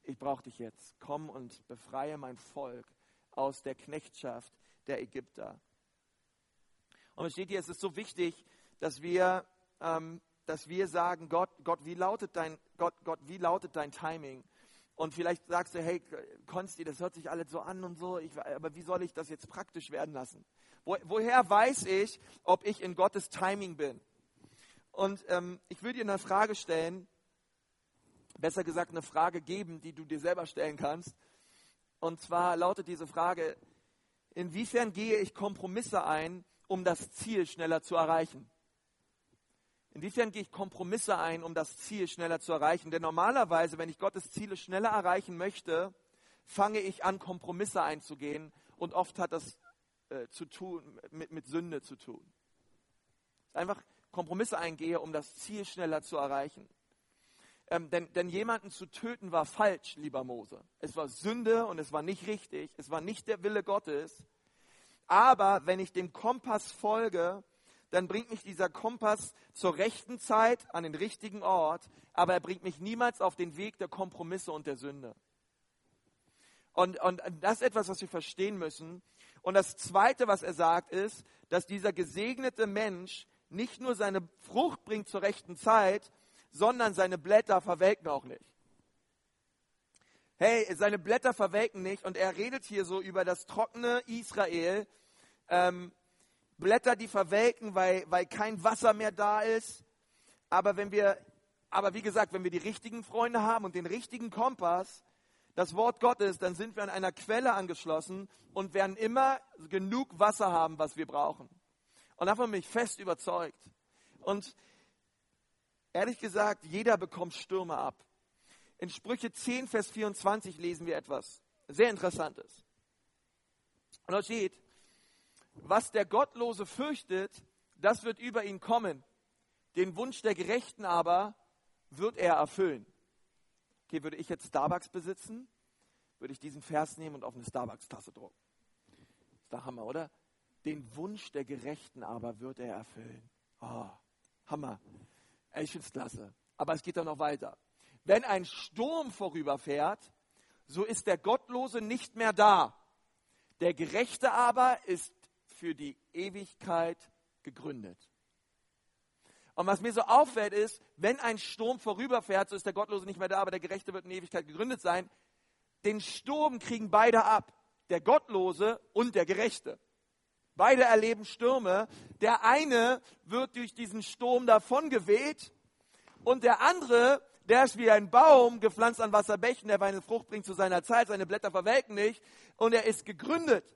ich brauche dich jetzt. Komm und befreie mein Volk aus der Knechtschaft der Ägypter. Und es steht hier, es ist so wichtig, dass wir, ähm, dass wir sagen, Gott, Gott, wie lautet dein, Gott, Gott, wie lautet dein Timing? Und vielleicht sagst du, hey, Konsti, das hört sich alles so an und so, ich, aber wie soll ich das jetzt praktisch werden lassen? Wo, woher weiß ich, ob ich in Gottes Timing bin? Und ähm, ich würde dir eine Frage stellen, besser gesagt eine Frage geben, die du dir selber stellen kannst. Und zwar lautet diese Frage, inwiefern gehe ich Kompromisse ein, um das Ziel schneller zu erreichen? Inwiefern gehe ich Kompromisse ein, um das Ziel schneller zu erreichen? Denn normalerweise, wenn ich Gottes Ziele schneller erreichen möchte, fange ich an, Kompromisse einzugehen. Und oft hat das äh, zu tun, mit, mit Sünde zu tun. Einfach Kompromisse eingehe, um das Ziel schneller zu erreichen. Ähm, denn, denn jemanden zu töten war falsch, lieber Mose. Es war Sünde und es war nicht richtig. Es war nicht der Wille Gottes. Aber wenn ich dem Kompass folge, dann bringt mich dieser Kompass zur rechten Zeit an den richtigen Ort, aber er bringt mich niemals auf den Weg der Kompromisse und der Sünde. Und, und das ist etwas, was wir verstehen müssen. Und das Zweite, was er sagt, ist, dass dieser gesegnete Mensch nicht nur seine Frucht bringt zur rechten Zeit, sondern seine Blätter verwelken auch nicht. Hey, seine Blätter verwelken nicht und er redet hier so über das trockene Israel. Ähm, Blätter, die verwelken, weil, weil kein Wasser mehr da ist. Aber wenn wir, aber wie gesagt, wenn wir die richtigen Freunde haben und den richtigen Kompass, das Wort Gottes, dann sind wir an einer Quelle angeschlossen und werden immer genug Wasser haben, was wir brauchen. Und davon bin ich fest überzeugt. Und Ehrlich gesagt, jeder bekommt Stürme ab. In Sprüche 10, Vers 24 lesen wir etwas sehr Interessantes. Und da steht, was der Gottlose fürchtet, das wird über ihn kommen. Den Wunsch der Gerechten aber wird er erfüllen. Okay, würde ich jetzt Starbucks besitzen, würde ich diesen Vers nehmen und auf eine Starbucks-Tasse drucken. ist der Hammer, oder? Den Wunsch der Gerechten aber wird er erfüllen. Oh, Hammer. Ich finde es klasse. Aber es geht dann noch weiter. Wenn ein Sturm vorüberfährt, so ist der Gottlose nicht mehr da. Der Gerechte aber ist für die Ewigkeit gegründet. Und was mir so auffällt ist, wenn ein Sturm vorüberfährt, so ist der Gottlose nicht mehr da, aber der Gerechte wird in Ewigkeit gegründet sein. Den Sturm kriegen beide ab. Der Gottlose und der Gerechte. Beide erleben Stürme. Der eine wird durch diesen Sturm davongeweht und der andere, der ist wie ein Baum, gepflanzt an Wasserbächen, der eine Frucht bringt zu seiner Zeit, seine Blätter verwelken nicht und er ist gegründet.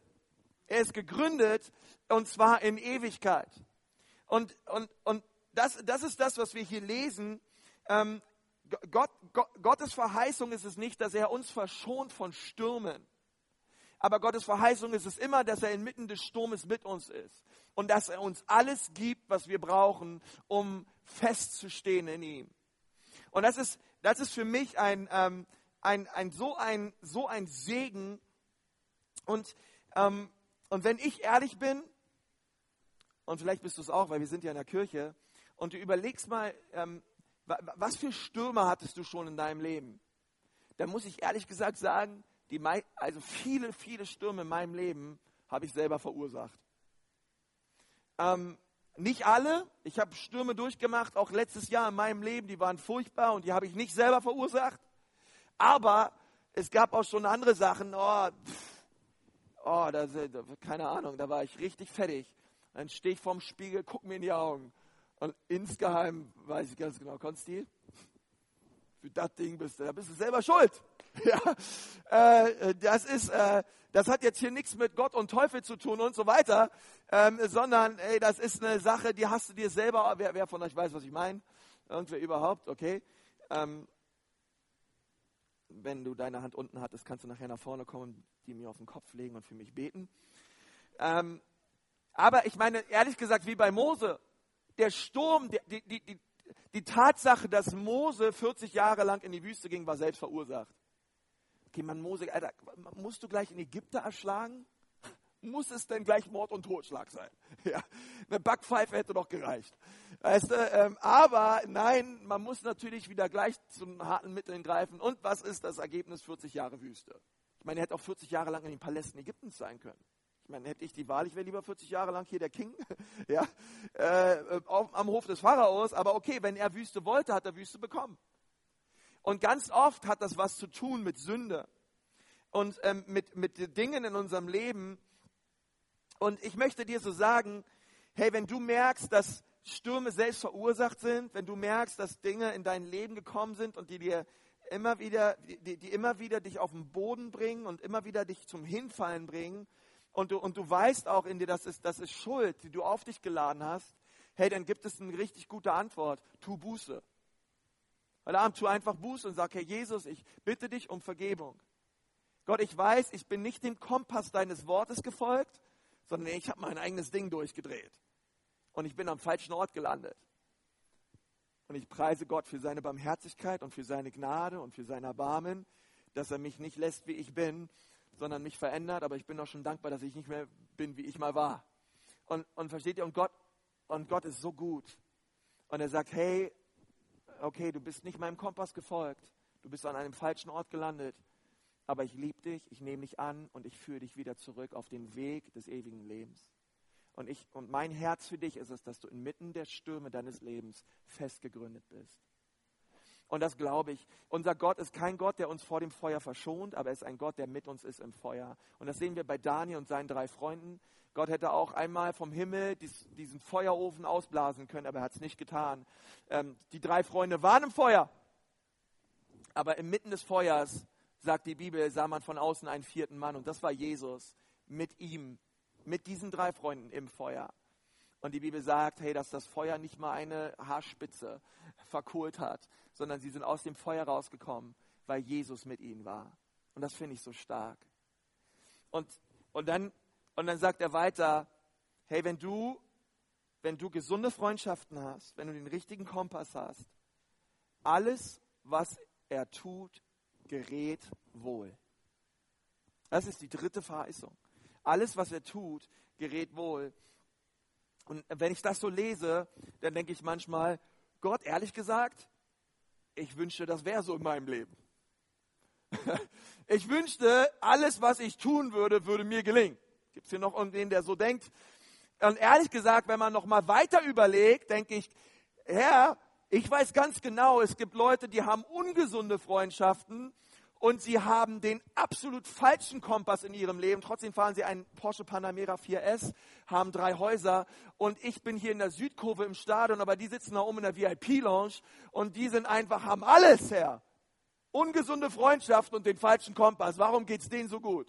Er ist gegründet und zwar in Ewigkeit. Und, und, und das, das ist das, was wir hier lesen. Ähm, Gott, Gott, Gottes Verheißung ist es nicht, dass er uns verschont von Stürmen. Aber Gottes Verheißung ist es immer, dass er inmitten des Sturmes mit uns ist und dass er uns alles gibt, was wir brauchen, um festzustehen in ihm. Und das ist, das ist für mich ein, ähm, ein, ein, so, ein, so ein Segen. Und, ähm, und wenn ich ehrlich bin, und vielleicht bist du es auch, weil wir sind ja in der Kirche, und du überlegst mal, ähm, was für Stürme hattest du schon in deinem Leben? Da muss ich ehrlich gesagt sagen, die, also viele, viele Stürme in meinem Leben habe ich selber verursacht. Ähm, nicht alle. Ich habe Stürme durchgemacht, auch letztes Jahr in meinem Leben, die waren furchtbar und die habe ich nicht selber verursacht. Aber es gab auch schon andere Sachen. Oh, pff, oh das, keine Ahnung, da war ich richtig fertig. Dann stehe ich vorm Spiegel, guck mir in die Augen. Und insgeheim weiß ich ganz genau, Konsti, für das Ding bist du, da bist du selber schuld. Ja, äh, das ist, äh, das hat jetzt hier nichts mit Gott und Teufel zu tun und so weiter, ähm, sondern ey, das ist eine Sache, die hast du dir selber, wer, wer von euch weiß, was ich meine? Irgendwer überhaupt, okay? Ähm, wenn du deine Hand unten hattest, kannst du nachher nach vorne kommen, die mir auf den Kopf legen und für mich beten. Ähm, aber ich meine, ehrlich gesagt, wie bei Mose, der Sturm, die, die, die, die Tatsache, dass Mose 40 Jahre lang in die Wüste ging, war selbst verursacht. Okay, man, Mose, Alter, musst du gleich in Ägypter erschlagen? Muss es denn gleich Mord und Totschlag sein? Ja, eine Backpfeife hätte doch gereicht. Weißt du, ähm, aber nein, man muss natürlich wieder gleich zu harten Mitteln greifen. Und was ist das Ergebnis 40 Jahre Wüste? Ich meine, er hätte auch 40 Jahre lang in den Palästen Ägyptens sein können. Ich meine, hätte ich die Wahl, ich wäre lieber 40 Jahre lang hier der King, ja, äh, auf, am Hof des Pharaos. Aber okay, wenn er Wüste wollte, hat er Wüste bekommen. Und ganz oft hat das was zu tun mit Sünde und ähm, mit, mit Dingen in unserem Leben. Und ich möchte dir so sagen, hey, wenn du merkst, dass Stürme selbst verursacht sind, wenn du merkst, dass Dinge in dein Leben gekommen sind und die dir immer wieder, die, die immer wieder dich auf den Boden bringen und immer wieder dich zum Hinfallen bringen und du, und du weißt auch in dir, das ist, das ist Schuld, die du auf dich geladen hast, hey, dann gibt es eine richtig gute Antwort. Tu Buße. Heute Abend tu einfach Buße und sag, Herr Jesus, ich bitte dich um Vergebung. Gott, ich weiß, ich bin nicht dem Kompass deines Wortes gefolgt, sondern ich habe mein eigenes Ding durchgedreht. Und ich bin am falschen Ort gelandet. Und ich preise Gott für seine Barmherzigkeit und für seine Gnade und für sein Erbarmen, dass er mich nicht lässt, wie ich bin, sondern mich verändert. Aber ich bin auch schon dankbar, dass ich nicht mehr bin, wie ich mal war. Und, und versteht ihr, und Gott, und Gott ist so gut. Und er sagt, hey, okay, du bist nicht meinem Kompass gefolgt, du bist an einem falschen Ort gelandet, aber ich liebe dich, ich nehme dich an und ich führe dich wieder zurück auf den Weg des ewigen Lebens. Und, ich, und mein Herz für dich ist es, dass du inmitten der Stürme deines Lebens festgegründet bist. Und das glaube ich. Unser Gott ist kein Gott, der uns vor dem Feuer verschont, aber er ist ein Gott, der mit uns ist im Feuer. Und das sehen wir bei Daniel und seinen drei Freunden. Gott hätte auch einmal vom Himmel dies, diesen Feuerofen ausblasen können, aber er hat es nicht getan. Ähm, die drei Freunde waren im Feuer. Aber inmitten des Feuers, sagt die Bibel, sah man von außen einen vierten Mann. Und das war Jesus mit ihm, mit diesen drei Freunden im Feuer. Und die Bibel sagt, hey, dass das Feuer nicht mal eine Haarspitze verkohlt hat, sondern sie sind aus dem Feuer rausgekommen, weil Jesus mit ihnen war. Und das finde ich so stark. Und, und dann und dann sagt er weiter, hey, wenn du, wenn du gesunde Freundschaften hast, wenn du den richtigen Kompass hast, alles, was er tut, gerät wohl. Das ist die dritte Verheißung. Alles, was er tut, gerät wohl. Und wenn ich das so lese, dann denke ich manchmal, Gott, ehrlich gesagt, ich wünschte, das wäre so in meinem Leben. ich wünschte, alles, was ich tun würde, würde mir gelingen. Gibt es hier noch irgendwen, der so denkt? Und ehrlich gesagt, wenn man noch mal weiter überlegt, denke ich, Herr, ich weiß ganz genau, es gibt Leute, die haben ungesunde Freundschaften und sie haben den absolut falschen Kompass in ihrem Leben. Trotzdem fahren sie einen Porsche Panamera 4S, haben drei Häuser und ich bin hier in der Südkurve im Stadion, aber die sitzen da oben in der VIP-Lounge und die sind einfach, haben alles, Herr. Ungesunde Freundschaft und den falschen Kompass. Warum geht es denen so gut?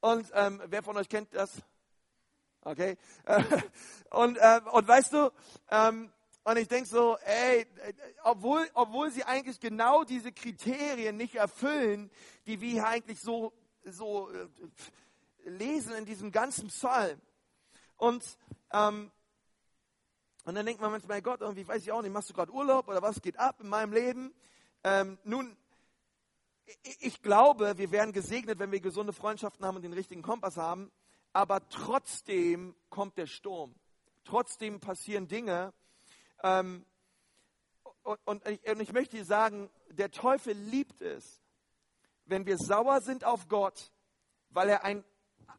Und ähm, wer von euch kennt das? Okay. und, äh, und weißt du, ähm, und ich denke so, ey, obwohl, obwohl sie eigentlich genau diese Kriterien nicht erfüllen, die wir hier eigentlich so, so äh, lesen in diesem ganzen Psalm. Und, ähm, und dann denkt man manchmal, Gott, irgendwie weiß ich auch nicht, machst du gerade Urlaub oder was geht ab in meinem Leben? Ähm, nun, ich glaube, wir werden gesegnet, wenn wir gesunde Freundschaften haben und den richtigen Kompass haben. Aber trotzdem kommt der Sturm. Trotzdem passieren Dinge. Ähm, und, und, ich, und ich möchte dir sagen, der Teufel liebt es, wenn wir sauer sind auf Gott, weil er ein,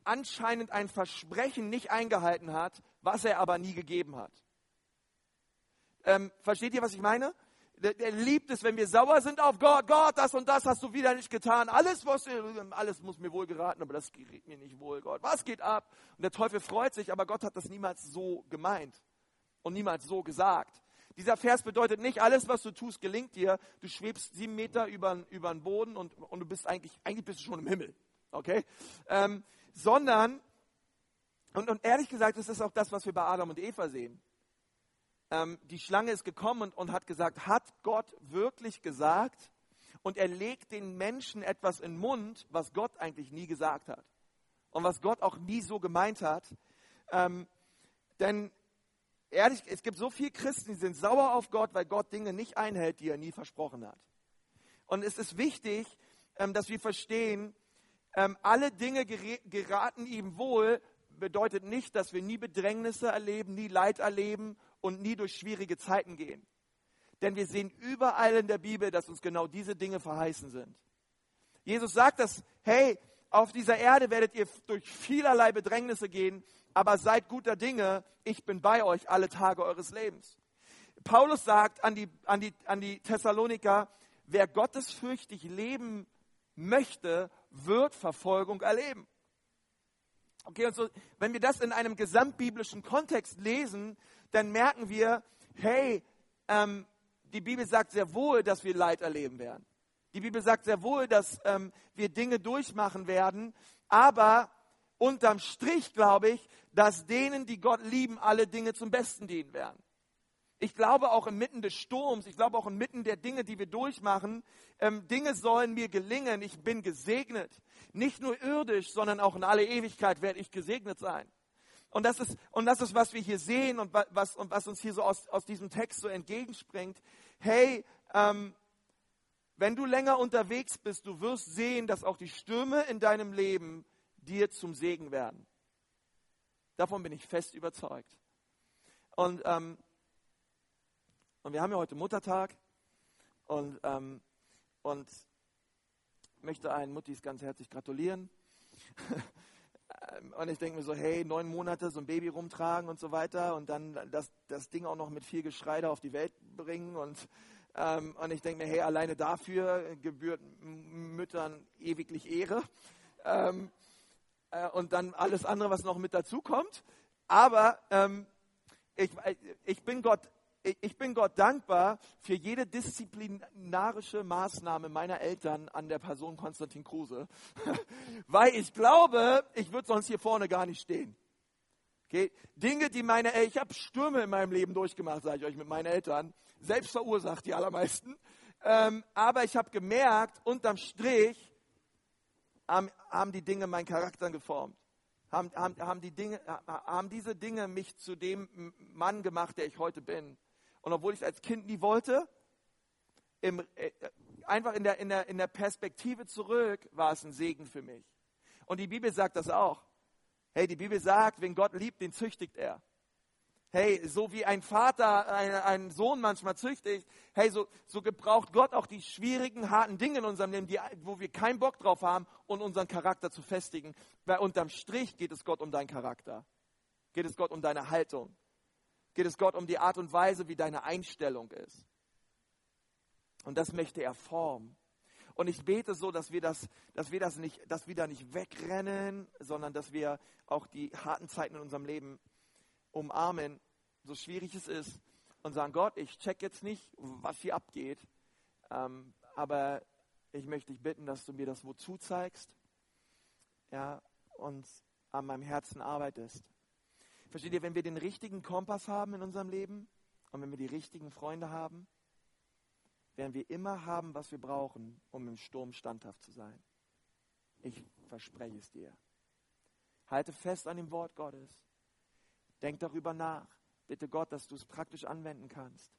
anscheinend ein Versprechen nicht eingehalten hat, was er aber nie gegeben hat. Ähm, versteht ihr, was ich meine? Der, der, liebt es, wenn wir sauer sind auf Gott. Gott, das und das hast du wieder nicht getan. Alles, was, alles muss mir wohl geraten, aber das geht mir nicht wohl, Gott. Was geht ab? Und der Teufel freut sich, aber Gott hat das niemals so gemeint und niemals so gesagt. Dieser Vers bedeutet nicht, alles, was du tust, gelingt dir. Du schwebst sieben Meter über, über den Boden und, und du bist eigentlich, eigentlich bist du schon im Himmel. Okay? Ähm, sondern, und, und ehrlich gesagt, das ist auch das, was wir bei Adam und Eva sehen. Ähm, die Schlange ist gekommen und, und hat gesagt, hat Gott wirklich gesagt? Und er legt den Menschen etwas in den Mund, was Gott eigentlich nie gesagt hat. Und was Gott auch nie so gemeint hat. Ähm, denn ehrlich, es gibt so viele Christen, die sind sauer auf Gott, weil Gott Dinge nicht einhält, die er nie versprochen hat. Und es ist wichtig, ähm, dass wir verstehen, ähm, alle Dinge geraten ihm wohl, bedeutet nicht, dass wir nie Bedrängnisse erleben, nie Leid erleben und nie durch schwierige Zeiten gehen. Denn wir sehen überall in der Bibel, dass uns genau diese Dinge verheißen sind. Jesus sagt das, hey, auf dieser Erde werdet ihr durch vielerlei Bedrängnisse gehen, aber seid guter Dinge, ich bin bei euch alle Tage eures Lebens. Paulus sagt an die, an die, an die Thessaloniker, wer gottesfürchtig leben möchte, wird Verfolgung erleben. Okay, und so, wenn wir das in einem gesamtbiblischen Kontext lesen, dann merken wir, hey, ähm, die Bibel sagt sehr wohl, dass wir Leid erleben werden. Die Bibel sagt sehr wohl, dass ähm, wir Dinge durchmachen werden, aber unterm Strich glaube ich, dass denen, die Gott lieben, alle Dinge zum Besten dienen werden. Ich glaube auch inmitten des Sturms, ich glaube auch inmitten der Dinge, die wir durchmachen, ähm, Dinge sollen mir gelingen. Ich bin gesegnet. Nicht nur irdisch, sondern auch in alle Ewigkeit werde ich gesegnet sein. Und das ist, und das ist, was wir hier sehen und was, und was uns hier so aus, aus diesem Text so entgegenspringt. Hey, ähm, wenn du länger unterwegs bist, du wirst sehen, dass auch die Stürme in deinem Leben dir zum Segen werden. Davon bin ich fest überzeugt. Und, ähm, und wir haben ja heute Muttertag und, ähm, und möchte allen Muttis ganz herzlich gratulieren. Und ich denke mir so, hey, neun Monate so ein Baby rumtragen und so weiter und dann das, das Ding auch noch mit viel Geschrei auf die Welt bringen. Und, ähm, und ich denke mir, hey, alleine dafür gebührt Müttern ewiglich Ehre. Ähm, äh, und dann alles andere, was noch mit dazu kommt. Aber ähm, ich, ich bin Gott ich bin Gott dankbar für jede disziplinarische Maßnahme meiner Eltern an der Person Konstantin Kruse, weil ich glaube, ich würde sonst hier vorne gar nicht stehen. Okay? Dinge, die meine Eltern, ich habe Stürme in meinem Leben durchgemacht, sage ich euch mit meinen Eltern, selbst verursacht die allermeisten. Ähm, aber ich habe gemerkt, unterm Strich haben, haben die Dinge meinen Charakter geformt haben, haben, haben, die Dinge, haben diese Dinge mich zu dem Mann gemacht, der ich heute bin. Und obwohl ich es als Kind nie wollte, im, äh, einfach in der, in, der, in der Perspektive zurück war es ein Segen für mich. Und die Bibel sagt das auch. Hey, die Bibel sagt, wenn Gott liebt, den züchtigt er. Hey, so wie ein Vater einen Sohn manchmal züchtigt, hey, so, so gebraucht Gott auch die schwierigen, harten Dinge in unserem Leben, die, wo wir keinen Bock drauf haben, um unseren Charakter zu festigen. Weil unterm Strich geht es Gott um deinen Charakter. Geht es Gott um deine Haltung geht es Gott um die Art und Weise, wie deine Einstellung ist. Und das möchte er formen. Und ich bete so, dass wir das, dass wir das nicht, dass wir da nicht wegrennen, sondern dass wir auch die harten Zeiten in unserem Leben umarmen, so schwierig es ist, und sagen, Gott, ich check jetzt nicht, was hier abgeht, ähm, aber ich möchte dich bitten, dass du mir das wozu zeigst, ja, und an meinem Herzen arbeitest. Versteht ihr, wenn wir den richtigen Kompass haben in unserem Leben und wenn wir die richtigen Freunde haben, werden wir immer haben, was wir brauchen, um im Sturm standhaft zu sein. Ich verspreche es dir. Halte fest an dem Wort Gottes. Denk darüber nach. Bitte Gott, dass du es praktisch anwenden kannst.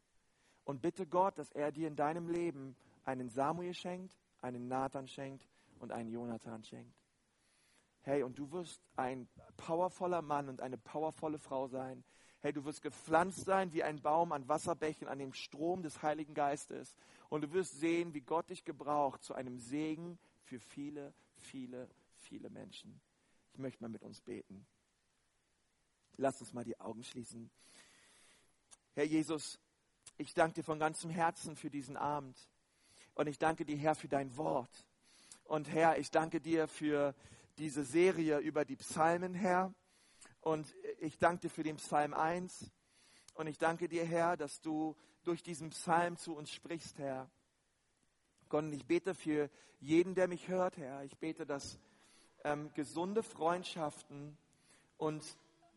Und bitte Gott, dass er dir in deinem Leben einen Samuel schenkt, einen Nathan schenkt und einen Jonathan schenkt. Hey, und du wirst ein powervoller Mann und eine powervolle Frau sein. Hey, du wirst gepflanzt sein wie ein Baum an Wasserbächen, an dem Strom des Heiligen Geistes. Und du wirst sehen, wie Gott dich gebraucht zu einem Segen für viele, viele, viele Menschen. Ich möchte mal mit uns beten. Lass uns mal die Augen schließen. Herr Jesus, ich danke dir von ganzem Herzen für diesen Abend. Und ich danke dir, Herr, für dein Wort. Und Herr, ich danke dir für diese Serie über die Psalmen, Herr. Und ich danke dir für den Psalm 1. Und ich danke dir, Herr, dass du durch diesen Psalm zu uns sprichst, Herr. Gott, ich bete für jeden, der mich hört, Herr. Ich bete, dass ähm, gesunde Freundschaften und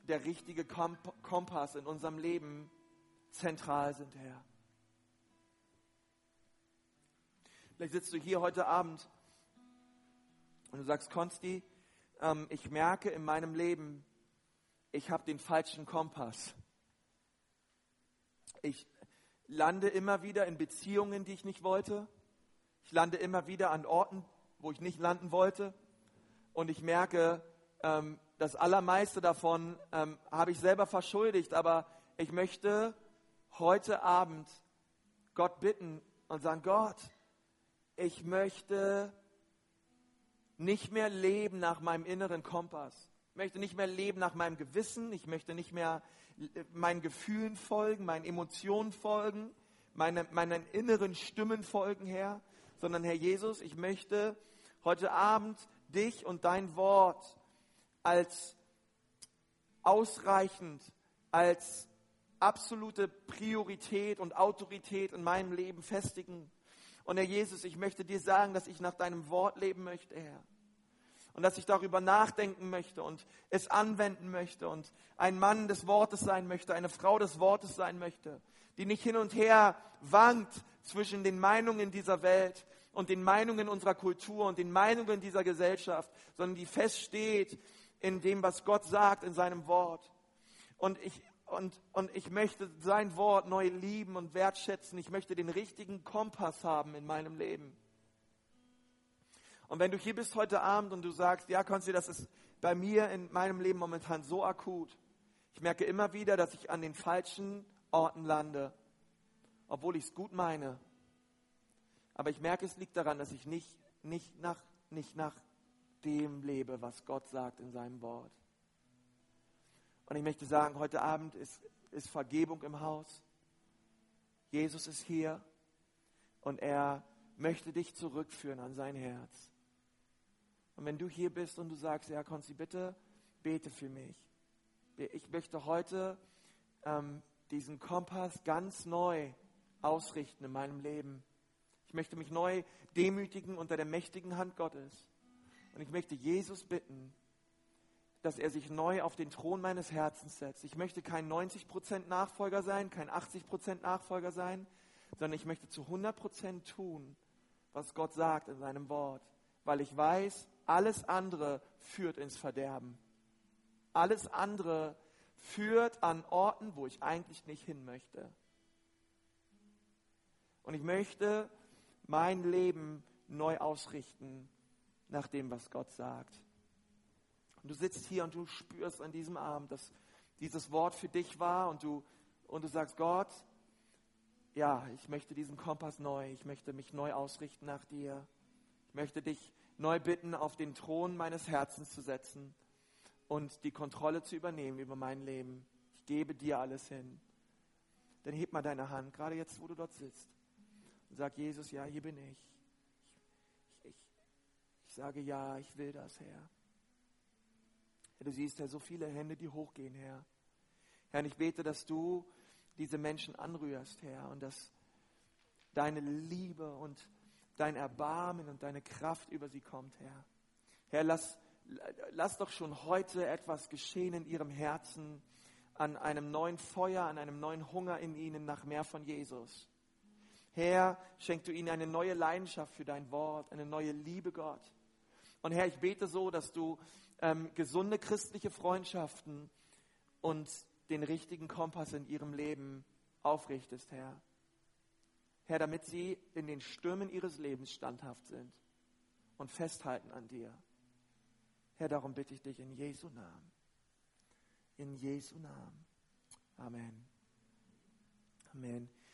der richtige Kompass in unserem Leben zentral sind, Herr. Vielleicht sitzt du hier heute Abend und du sagst, Konsti, ähm, ich merke in meinem Leben, ich habe den falschen Kompass. Ich lande immer wieder in Beziehungen, die ich nicht wollte. Ich lande immer wieder an Orten, wo ich nicht landen wollte. Und ich merke, ähm, das Allermeiste davon ähm, habe ich selber verschuldigt. Aber ich möchte heute Abend Gott bitten und sagen, Gott, ich möchte nicht mehr leben nach meinem inneren Kompass. Ich möchte nicht mehr leben nach meinem Gewissen. Ich möchte nicht mehr meinen Gefühlen folgen, meinen Emotionen folgen, meine, meinen inneren Stimmen folgen, Herr. Sondern, Herr Jesus, ich möchte heute Abend dich und dein Wort als ausreichend, als absolute Priorität und Autorität in meinem Leben festigen. Und Herr Jesus, ich möchte dir sagen, dass ich nach deinem Wort leben möchte, Herr. Und dass ich darüber nachdenken möchte und es anwenden möchte und ein Mann des Wortes sein möchte, eine Frau des Wortes sein möchte, die nicht hin und her wankt zwischen den Meinungen dieser Welt und den Meinungen unserer Kultur und den Meinungen dieser Gesellschaft, sondern die feststeht in dem, was Gott sagt in seinem Wort. Und ich, und, und ich möchte sein Wort neu lieben und wertschätzen. Ich möchte den richtigen Kompass haben in meinem Leben. Und wenn du hier bist heute Abend und du sagst, ja, Konsti, das ist bei mir in meinem Leben momentan so akut. Ich merke immer wieder, dass ich an den falschen Orten lande, obwohl ich es gut meine. Aber ich merke, es liegt daran, dass ich nicht, nicht, nach, nicht nach dem lebe, was Gott sagt in seinem Wort. Und ich möchte sagen, heute Abend ist, ist Vergebung im Haus. Jesus ist hier und er möchte dich zurückführen an sein Herz. Und wenn du hier bist und du sagst, ja, Konzi, bitte bete für mich. Ich möchte heute ähm, diesen Kompass ganz neu ausrichten in meinem Leben. Ich möchte mich neu demütigen unter der mächtigen Hand Gottes. Und ich möchte Jesus bitten, dass er sich neu auf den Thron meines Herzens setzt. Ich möchte kein 90% Nachfolger sein, kein 80% Nachfolger sein, sondern ich möchte zu 100% tun, was Gott sagt in seinem Wort, weil ich weiß, alles andere führt ins Verderben. Alles andere führt an Orten, wo ich eigentlich nicht hin möchte. Und ich möchte mein Leben neu ausrichten nach dem, was Gott sagt. Und du sitzt hier und du spürst an diesem Abend, dass dieses Wort für dich war und du, und du sagst, Gott, ja, ich möchte diesen Kompass neu, ich möchte mich neu ausrichten nach dir. Ich möchte dich neu bitten, auf den Thron meines Herzens zu setzen und die Kontrolle zu übernehmen über mein Leben. Ich gebe dir alles hin. Dann heb mal deine Hand, gerade jetzt, wo du dort sitzt, und sag, Jesus, ja, hier bin ich. Ich sage, ja, ich will das, Herr. Herr, du siehst ja so viele Hände, die hochgehen, Herr. Herr, und ich bete, dass du diese Menschen anrührst, Herr, und dass deine Liebe und dein Erbarmen und deine Kraft über sie kommt, Herr. Herr, lass, lass doch schon heute etwas geschehen in ihrem Herzen, an einem neuen Feuer, an einem neuen Hunger in ihnen nach mehr von Jesus. Herr, schenk du ihnen eine neue Leidenschaft für dein Wort, eine neue Liebe, Gott. Und Herr, ich bete so, dass du ähm, gesunde christliche Freundschaften und den richtigen Kompass in ihrem Leben aufrichtest, Herr. Herr, damit sie in den Stürmen ihres Lebens standhaft sind und festhalten an dir. Herr, darum bitte ich dich in Jesu Namen. In Jesu Namen. Amen. Amen.